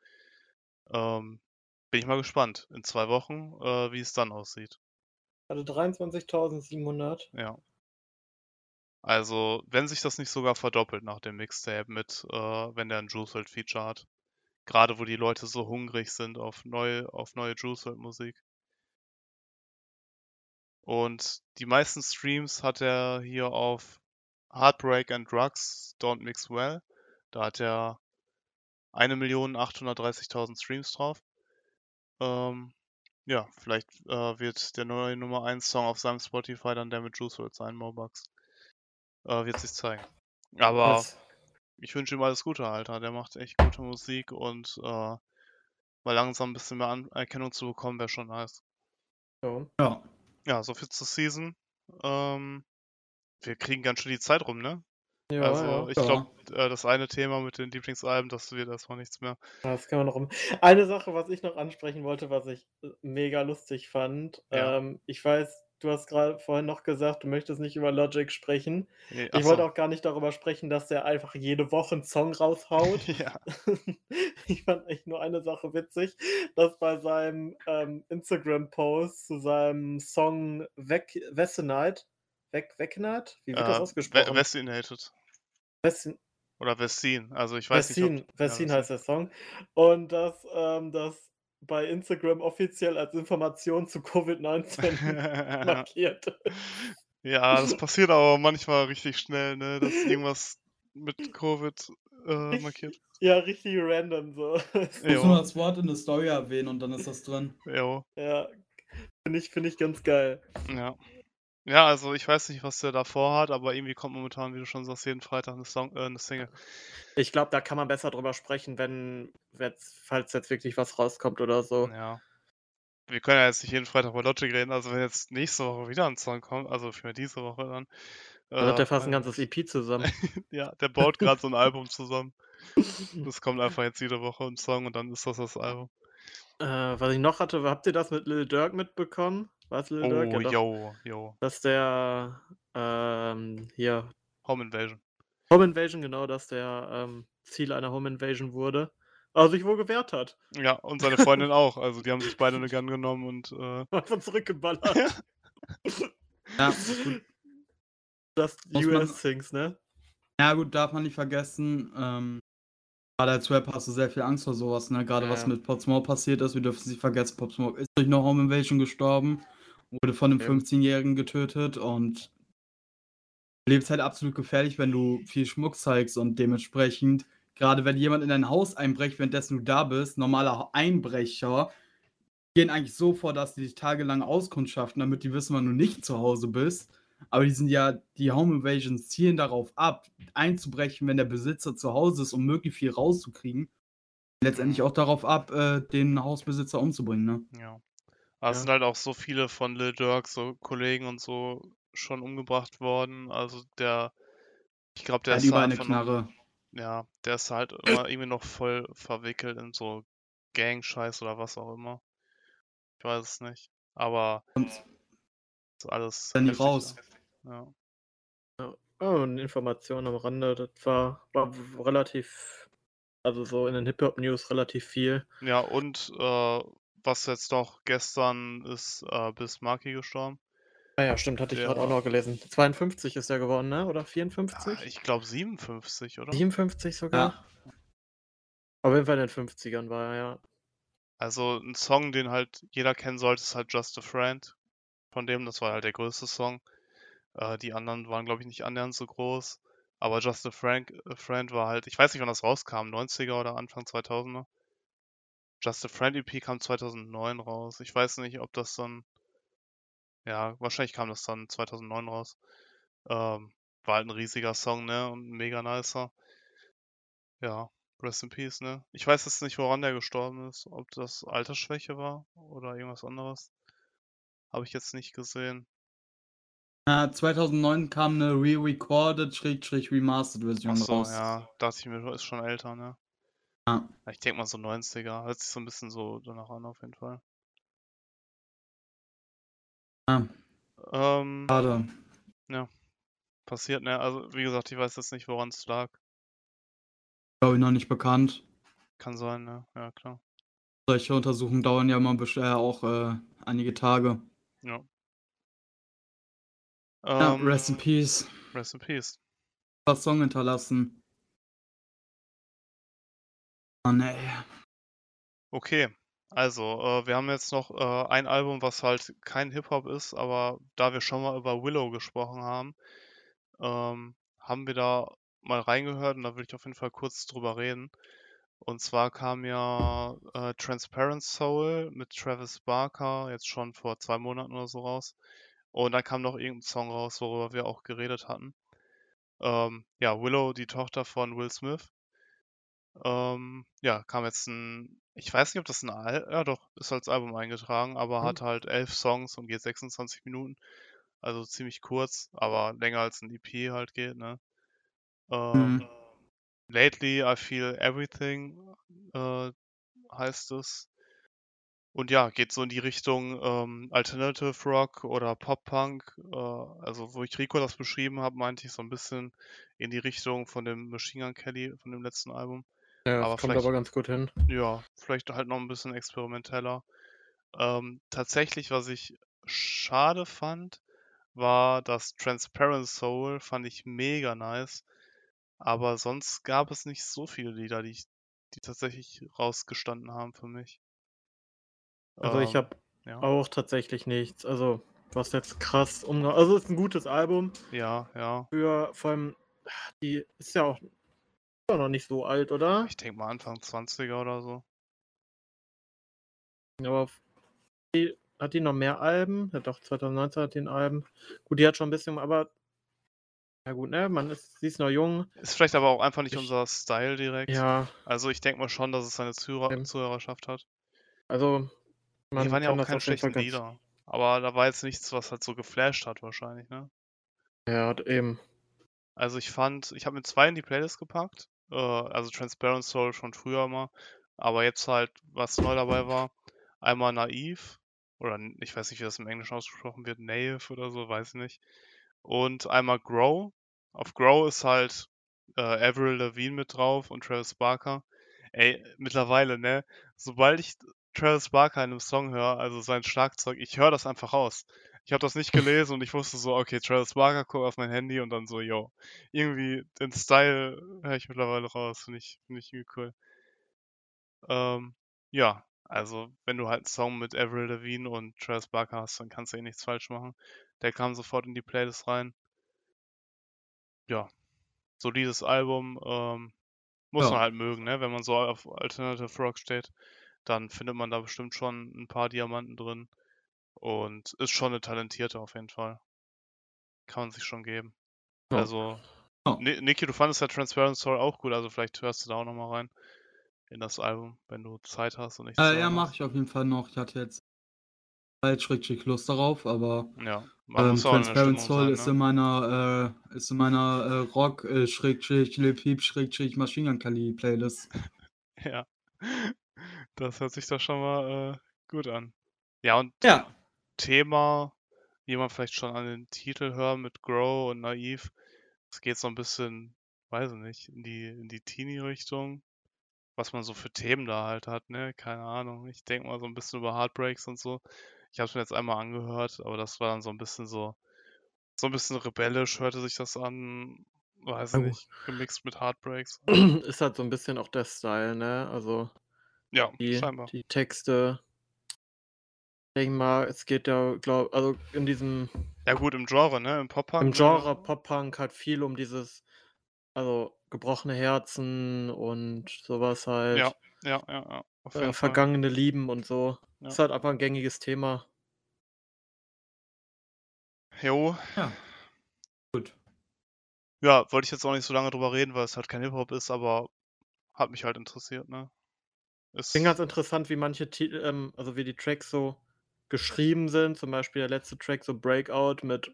Ähm, bin ich mal gespannt in 2 Wochen, äh, wie es dann aussieht. Also 23.700? Ja. Also, wenn sich das nicht sogar verdoppelt nach dem Mixtape mit, äh wenn der 'n Juice WRLD Feature hat. Grade wo die Leute so hungrig sind auf neue auf neue Juice WRLD Musik. Und die meisten Streams hat er hier auf „Heartbreak and Drugs Don't Mix Well“. Da hat er 1.830.000 Streams drauf. Ähm, ja, vielleicht, äh, wird der neue Nummer 1 Song auf seinem Spotify dann der mit Juice WRLD sein, „Mo Bugs“. Äh, wird sich zeigen. Aber Was? Ich wünsche ihm alles Gute, Alter. Der macht echt gute Musik und, äh, mal langsam 'n bisschen mehr Anerkennung zu bekommen, wäre schon nice. Ja. Ja. Ja, so viel zur Season. Ähm, wir kriegen ganz schön die Zeit rum, ne? Ja, Also, ja. ich glaube, äh, das eine Thema mit den Lieblingsalben, das wird erst mal nichts mehr. Das können wir noch um eine Sache, was ich noch ansprechen wollte, was ich, äh, mega lustig fand. Ja. Ähm, ich weiß, du hast gerade vorhin noch gesagt, du möchtest nicht über Logic sprechen. Ne, Ich wollte so. auch gar nicht darüber sprechen, dass der einfach jede Woche 'n Song raushaut. Ja. Ich fand echt nur eine Sache witzig, dass bei seinem, ähm, Instagram-Post zu seinem Song Weg Wessenite Weg Wekkenite? Wie wird das Äh, We ausgesprochen? Westinated. Wessin Oder Westin. Also, ich weiß nicht, ob Wessin ja, heißt der Song. Und dass, ähm, das bei Instagram offiziell als Information zu Covid-19 markiert. Ja, das passiert aber manchmal richtig schnell, ne, dass irgendwas mit Covid, äh, markiert. Ja, richtig random so. Du musst Jo. nur das Wort in der Story erwähnen und dann ist das drin. Jo. Ja, finde ich finde ich ganz geil. Ja. Ja, also, ich weiß nicht, was der da vorhat, aber irgendwie kommt momentan, wie du schon sagst, jeden Freitag 'ne Song äh, 'ne Single. Ich glaube, da kann man besser drüber sprechen, wenn falls jetzt wirklich was rauskommt oder so. Ja. Wir können ja jetzt nicht jeden Freitag über Logic reden. Also, wenn jetzt nächste Woche wieder 'n Song kommt, also, für diese Woche dann, Da wird äh, der fast 'n weiß ganzes. EP zusammen. Ja, der baut grad so 'n Album zusammen. Das kommt einfach jetzt jede Woche 'n Song und dann ist das das Album. Äh, was ich noch hatte habt ihr das mit Lil Durk mitbekommen? War's Lil Durk? Oh, Ja, doch. jo, jo. Dass der, ähm, hier Home Invasion. Home Invasion, genau, dass der, ähm, Ziel einer Home Invasion wurde, aber sich wohl gewehrt hat. Ja, und seine Freundin auch. Also, die haben sich beide 'ne Gun genommen und, äh Einfach zurückgeballert. Ja. Ja, gut. Just Muss man US Things, ne? Ja gut, darf man nicht vergessen, ähm, grade als Rapper hast du sehr viel Angst vor so was, ne? Grade Ja, was ja. mit Pop Smoke passiert ist. Wir dürfen nicht vergessen, Pop Smoke ist durch 'ne Home Invasion gestorben, wurde von 'nem Eben. 15-Jährigen getötet und lebst halt absolut gefährlich, wenn du viel Schmuck zeigst und dementsprechend, grade wenn jemand in dein Haus einbricht, währenddessen du da bist, normale Einbrecher gehen eigentlich so vor, dass die dich tagelang auskundschaften, damit die wissen, wann du nicht zu Hause bist. Aber die sind ja die Home Invasions zielen darauf ab, einzubrechen, wenn der Besitzer zu Hause ist, um möglichst viel rauszukriegen. Letztendlich auch darauf ab, äh, den Hausbesitzer umzubringen, ne? Ja. Aber es Ja. sind halt auch so viele von Lil Durk, so Kollegen und so, schon umgebracht worden. Also, der ich glaube, der hat ist einfach noch Knarre. ja, der ist halt immer irgendwie noch voll verwickelt in so Gang-Scheiß oder was auch immer. Ich weiß es nicht. Aber Und ist alles dann heftig raus. Ja. Ja. Oh, 'ne Information am Rande, das war war relativ also, so in den Hip-Hop-News relativ viel. Ja, und, äh, was jetzt noch gestern ist, äh, Biz Markie gestorben. Ah ja, stimmt, hatte ich grad auch noch gelesen. 52 ist der geworden, ne? Oder Ja, 54? ich glaube 57, oder? 57 sogar? Ja. Auf jeden Fall in den 50ern war er, ja. Also, 'n Song, den halt jeder kennen sollte, ist halt „Just a Friend“ von dem. Das war halt der größte Song. Äh, die anderen waren, glaube ich, nicht annähernd so groß. Aber „Just a Frank a Friend“ war halt ich weiß nicht, wann das rauskam, 90er oder Anfang 2000er? „Just a Friend“ EP kam 2009 raus. Ich weiß nicht, ob das dann ja, wahrscheinlich kam das dann 2009 raus. Ähm, war halt 'n riesiger Song, ne, und mega nicer. Ja, Rest in Peace, ne? Ich weiß jetzt nicht, woran der gestorben ist, ob das Altersschwäche war oder irgendwas anderes. Habe ich jetzt nicht gesehen. Ja, 2009 kam 'ne re-recorded Schrägstrich remastered Ach Version so, raus. ja, dachte ich mir, ist schon älter, ne? Ja. Ich denke mal so 90er. Hört sich so 'n bisschen so danach an auf jeden Fall. Ja. Ähm, Schade. ja, passiert, ne? Also, wie gesagt, ich weiß jetzt nicht, woran's lag. Glaube ich, noch nicht bekannt. Kann sein, ne? Ja, klar. Solche Untersuchungen dauern ja immer äh, auch, äh, einige Tage. Ja. Ja, Ähm, Rest in Peace. Rest in Peace. Super Song hinterlassen. Mann, ey. Okay, also, äh, wir haben jetzt noch, äh, ein Album, was halt kein Hip-Hop ist, aber da wir schon mal über Willow gesprochen haben, ähm, haben wir da mal reingehört und da würde ich auf jeden Fall kurz drüber reden. Und zwar kam ja, äh, „Transparent Soul“ mit Travis Barker jetzt schon vor 2 Monaten oder so raus. Und dann kam noch irgend 'n Song raus, worüber wir auch geredet hatten. Ähm, ja, Willow, die Tochter von Will Smith. Ähm, ja, kam jetzt 'n ich weiß nicht, ob das 'n Al ja doch, ist als Album eingetragen, aber Mhm. hat halt 11 Songs und geht 26 Minuten. Also, ziemlich kurz, aber länger als 'n EP halt geht, ne? Ähm, Mhm. „Lately I Feel Everything“, äh, heißt es. Und ja, geht so in die Richtung ähm, Alternative Rock oder Pop-Punk. Äh, also, wo ich Rico das beschrieben habe, meinte ich so ein bisschen in die Richtung von dem Machine Gun Kelly, von dem letzten Album. Ja, das Aber kommt aber ganz gut hin. Ja, vielleicht halt noch ein bisschen experimenteller. Ähm, tatsächlich, was ich schade fand, war das Transparent Soul, fand ich mega nice. Aber sonst gab es nicht so viele Lieder, die, ich, die tatsächlich rausgestanden haben für mich. Also ich Ähm, habe ja, auch tatsächlich nichts. Also, was jetzt krass umge... Also, es ist ein gutes Album. ja, ja. Für vor allem, die ist ja auch, noch nicht so alt, oder? Ich denke mal Anfang 20er oder so. Aber die, hat die noch mehr Alben? Ja, doch, 2019 hat die ein Album. Gut, die hat schon ein bisschen, aber ja gut, ne? Man ist, sie ist noch jung. Ist vielleicht aber auch einfach nicht Ich- unser Style direkt. Ja, Also ich denke mal schon, dass es seine Zuhörer Ähm, Zuhörerschaft hat. also man Die waren ja auch keine schlechten Lieder. Aber da war jetzt nichts, was halt so geflasht hat wahrscheinlich, ne? Ja, eben. Also ich fand, ich habe mir zwei in die Playlist gepackt. Äh, also Transparent Soul schon früher mal. Aber jetzt halt, was neu dabei war, einmal Naiv. Oder ich weiß nicht, wie das im Englischen ausgesprochen wird, Naive oder so, weiß ich nicht. Und einmal Grow. Auf Grow ist halt äh, Avril Lavigne mit drauf und Travis Barker. Ey, mittlerweile, ne? Sobald ich Travis Barker in einem Song höre, also sein Schlagzeug, ich höre das einfach raus. Ich habe das nicht gelesen und ich wusste so, okay, Travis Barker, guck auf mein Handy und dann so, yo. Irgendwie den Style höre ich mittlerweile raus, finde ich, finde ich irgendwie cool. Ähm, ja, also wenn du halt einen Song mit Avril Lavigne und Travis Barker hast, dann kannst du eh nichts falsch machen. Der kam sofort in die Playlist rein. Ja, solides Album, ähm, muss Ja. man halt mögen, ne? Wenn man so auf Alternative Rock steht, dann findet man da bestimmt schon ein paar Diamanten drin und ist schon eine talentierte auf jeden Fall. Kann man sich schon geben. Ja. Also, Ja. Ni- Niki, du fandest ja Transparent Soul auch gut, also vielleicht hörst du da auch nochmal rein in das Album, wenn du Zeit hast und zu Äh, ja, mache ich auf jeden Fall noch. Ich hatte jetzt Zeit, schrägstrich Lust darauf, aber Ja, ähm, Transparent Soul sein, ist ne? in meiner, äh, ist in meiner äh, Rock, äh, schrägstrich, Lil Peep, schrägstrich, Machine Gun Kelly Playlist. Ja, das hört sich doch schon mal äh, gut an. Ja, und Ja. Thema, wie man vielleicht schon an den Titel hört mit Grow und Naiv, es geht so ein bisschen, weiß ich nicht, in die, in die Teenie-Richtung, was man so für Themen da halt hat, ne? Keine Ahnung. Ich denke mal so ein bisschen über Heartbreaks und so. Ich habe es mir jetzt einmal angehört, aber das war dann so ein bisschen so, so ein bisschen rebellisch hörte sich das an, weiß gut. nicht, gemixt mit Heartbreaks. Ist halt so ein bisschen auch der Style, ne? Also Ja, die, scheinbar. die Texte. Ich denke mal, es geht ja, glaub, also in diesem, Ja gut, im Genre, ne? Im Pop-Punk. im? Genre Pop-Punk halt viel um dieses, also gebrochene Herzen und sowas halt. Ja, ja, ja, ja. Äh, vergangene Lieben und so. Ja. Ist halt einfach ein gängiges Thema. Jo, Ja. Gut. ja, wollte ich jetzt auch nicht so lange drüber reden, weil es halt kein Hip-Hop ist, aber hat mich halt interessiert, ne? Ich Ist, finde ganz interessant, wie manche Titel, ähm, also wie die Tracks so geschrieben sind. Zum Beispiel der letzte Track, so Breakout mit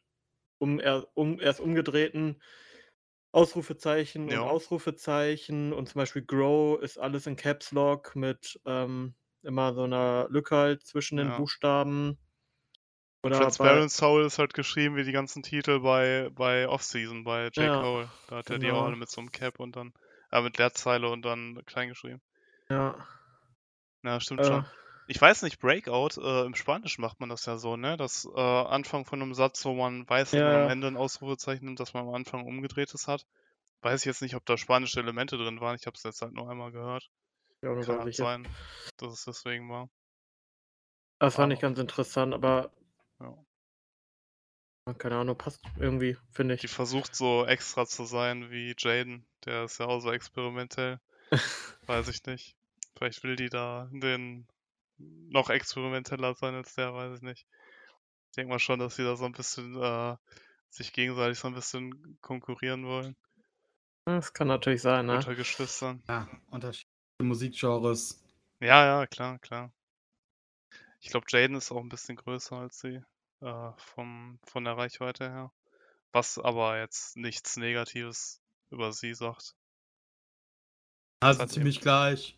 um, er, um erst umgedrehten Ausrufezeichen Ja. und Ausrufezeichen. Und zum Beispiel Grow ist alles in Caps Lock mit ähm, immer so einer Lücke halt zwischen den Ja. Buchstaben. Oder bei, Transparent Soul ist halt geschrieben wie die ganzen Titel bei, bei Off-Season, bei J. Ja, Cole. Da hat er die auch genau. alle mit so einem Cap und dann, äh, mit Leerzeile und dann klein geschrieben. ja, Ja, stimmt äh, schon. Ich weiß nicht, Breakout, äh, im Spanischen macht man das ja so, ne? Das äh, Anfang von einem Satz, wo man weiß, dass Ja, man am. Ende ein Ausrufezeichen nimmt, dass man am Anfang umgedrehtes hat. Weiß ich jetzt nicht, ob da spanische Elemente drin waren. Ich habe es jetzt halt nur einmal gehört. ja, nur Kann halt sein, dass es deswegen war. Das fand ich Aber- ganz interessant, aber Ja. keine Ahnung, passt irgendwie, finde Die ich. versucht so extra zu sein wie Jaden. Der ist ja auch so experimentell. Weiß ich nicht. Vielleicht will die da den noch experimenteller sein als der, weiß ich nicht. Ich denke mal schon, dass sie da so ein bisschen äh, sich gegenseitig so ein bisschen konkurrieren wollen. Das kann natürlich sein, ne? Unter Geschwistern. Ja, unterschiedliche Musikgenres. Ja, ja, klar, klar. Ich glaube, Jaden ist auch ein bisschen größer als sie. Äh, vom, von der Reichweite her. Was aber jetzt nichts Negatives über sie sagt. Also ziemlich gleich.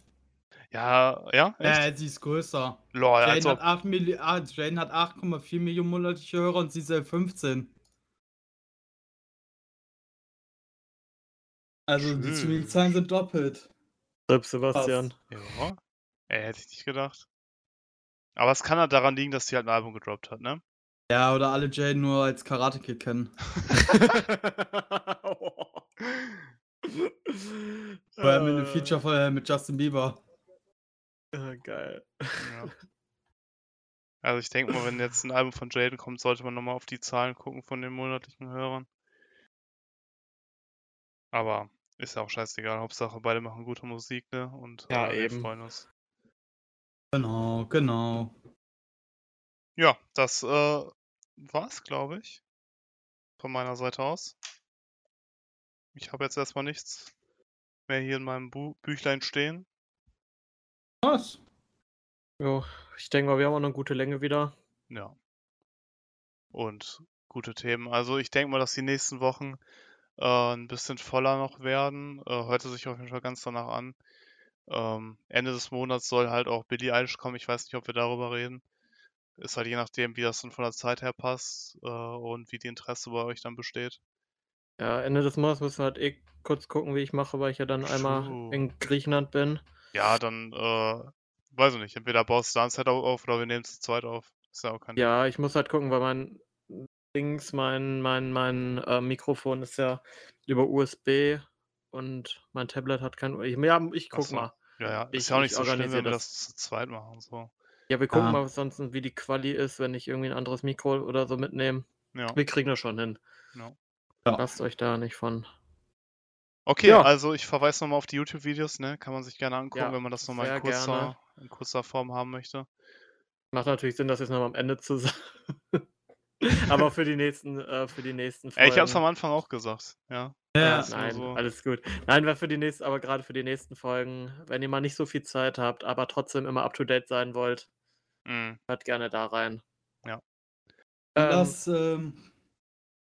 Ja, ja, echt? Äh, sie ist größer. Lol, als Jaden hat ob. 8 Milli ah, Jaden hat 8,4 Millionen monatliche Hörer und sie selbst 15. Also die Schön. Streaming-Zahlen sind doppelt. Rip Sebastian. Ja. Ey, hätte ich nicht gedacht. Aber es kann halt daran liegen, dass sie halt ein Album gedroppt hat, ne? Ja, oder alle Jaden nur als Karate Kid kennen. Vor allem in einem Feature mit Justin Bieber. Äh, geil. Ja. Also ich denke mal, wenn jetzt ein Album von Jaden kommt, sollte man nochmal auf die Zahlen gucken von den monatlichen Hörern. Aber ist ja auch scheißegal. Hauptsache beide machen gute Musik, ne? Und Ja, äh, wir eben. freuen uns. Genau, genau. Ja, das äh, war's, glaube ich. Von meiner Seite aus. Ich habe jetzt erstmal nichts mehr hier in meinem Bu Büchlein stehen. Was? Jo, ich denke mal, wir haben auch eine gute Länge wieder. Ja. Und gute Themen. Also ich denke mal, dass die nächsten Wochen äh, ein bisschen voller noch werden. Äh, hörte sich auf jeden Fall ganz danach an. Ähm, Ende des Monats soll halt auch Billie Eilish kommen. Ich weiß nicht, ob wir darüber reden. Ist halt je nachdem, wie das dann von der Zeit her passt äh, und wie die Interesse bei euch dann besteht. Ja, Ende des Monats müssen wir halt eh kurz gucken, wie ich mache, weil ich ja dann einmal in Griechenland bin. Ja, dann, äh, weiß ich nicht, entweder baust du da ein Set auf oder wir nehmen es zu zweit auf. Ist ja auch kein Ja, ich muss halt gucken, weil mein Dings, mein, mein, mein äh, Mikrofon ist ja über USB und mein Tablet hat kein. Ich, ja, ich guck so. mal. Ja, ja, ist Ich- ja auch ich nicht so schlimm, wenn wir das. das zu zweit machen. So. Ja, wir gucken Ja. mal sonst, wie die Quali ist, wenn ich irgendwie ein anderes Mikro oder so mitnehme. Ja. Wir kriegen das schon hin. Ja. Lasst euch da nicht von. Okay, Ja. also ich verweise nochmal auf die YouTube-Videos, ne? Kann man sich gerne angucken, Ja, wenn man das nochmal in kurzer, gerne. in kurzer Form haben möchte. Macht natürlich Sinn, das jetzt noch am Ende zu sagen. Aber für die nächsten, äh, für die nächsten Ey, ich hab's am Folgen- Anfang auch gesagt, ja. Ja, nein, so. alles gut. Nein, weil für die nächsten, aber gerade für die nächsten Folgen, wenn ihr mal nicht so viel Zeit habt, aber trotzdem immer up to date sein wollt, Mhm. hört gerne da rein. Ja. Ähm, Lasst ähm,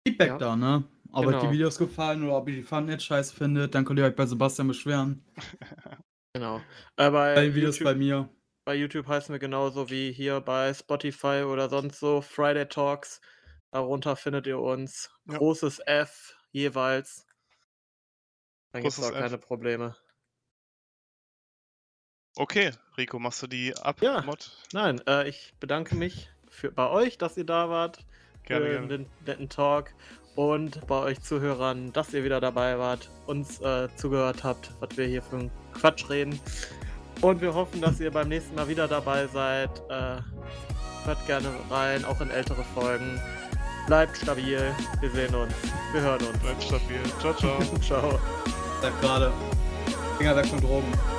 Feedback ja. da, ne? Ob euch die Genau. Videos gefallen oder ob ihr die Thumbnails scheiße findet, dann könnt ihr euch bei Sebastian beschweren. genau. Äh, bei, Bei den Videos YouTube, bei mir. bei YouTube heißen wir genauso wie hier bei Spotify oder sonst so Friday Talks. Darunter findet ihr uns. Ja. Großes F jeweils. Dann gibt es Großes auch F. keine Probleme. Okay, Rico, machst du die ab? Ja. Mod? Nein, äh, ich bedanke mich für, bei euch, dass ihr da wart. Gerne, für gerne. den netten Talk. Und bei euch Zuhörern, dass ihr wieder dabei wart, uns äh, zugehört habt, was wir hier für einen Quatsch reden. Und wir hoffen, dass ihr beim nächsten Mal wieder dabei seid. Äh, hört gerne rein, auch in ältere Folgen. Bleibt stabil. Wir sehen uns. Wir hören uns. Bleibt stabil. Ciao, ciao. Ciao. Sag gerade. Finger weg von Drogen.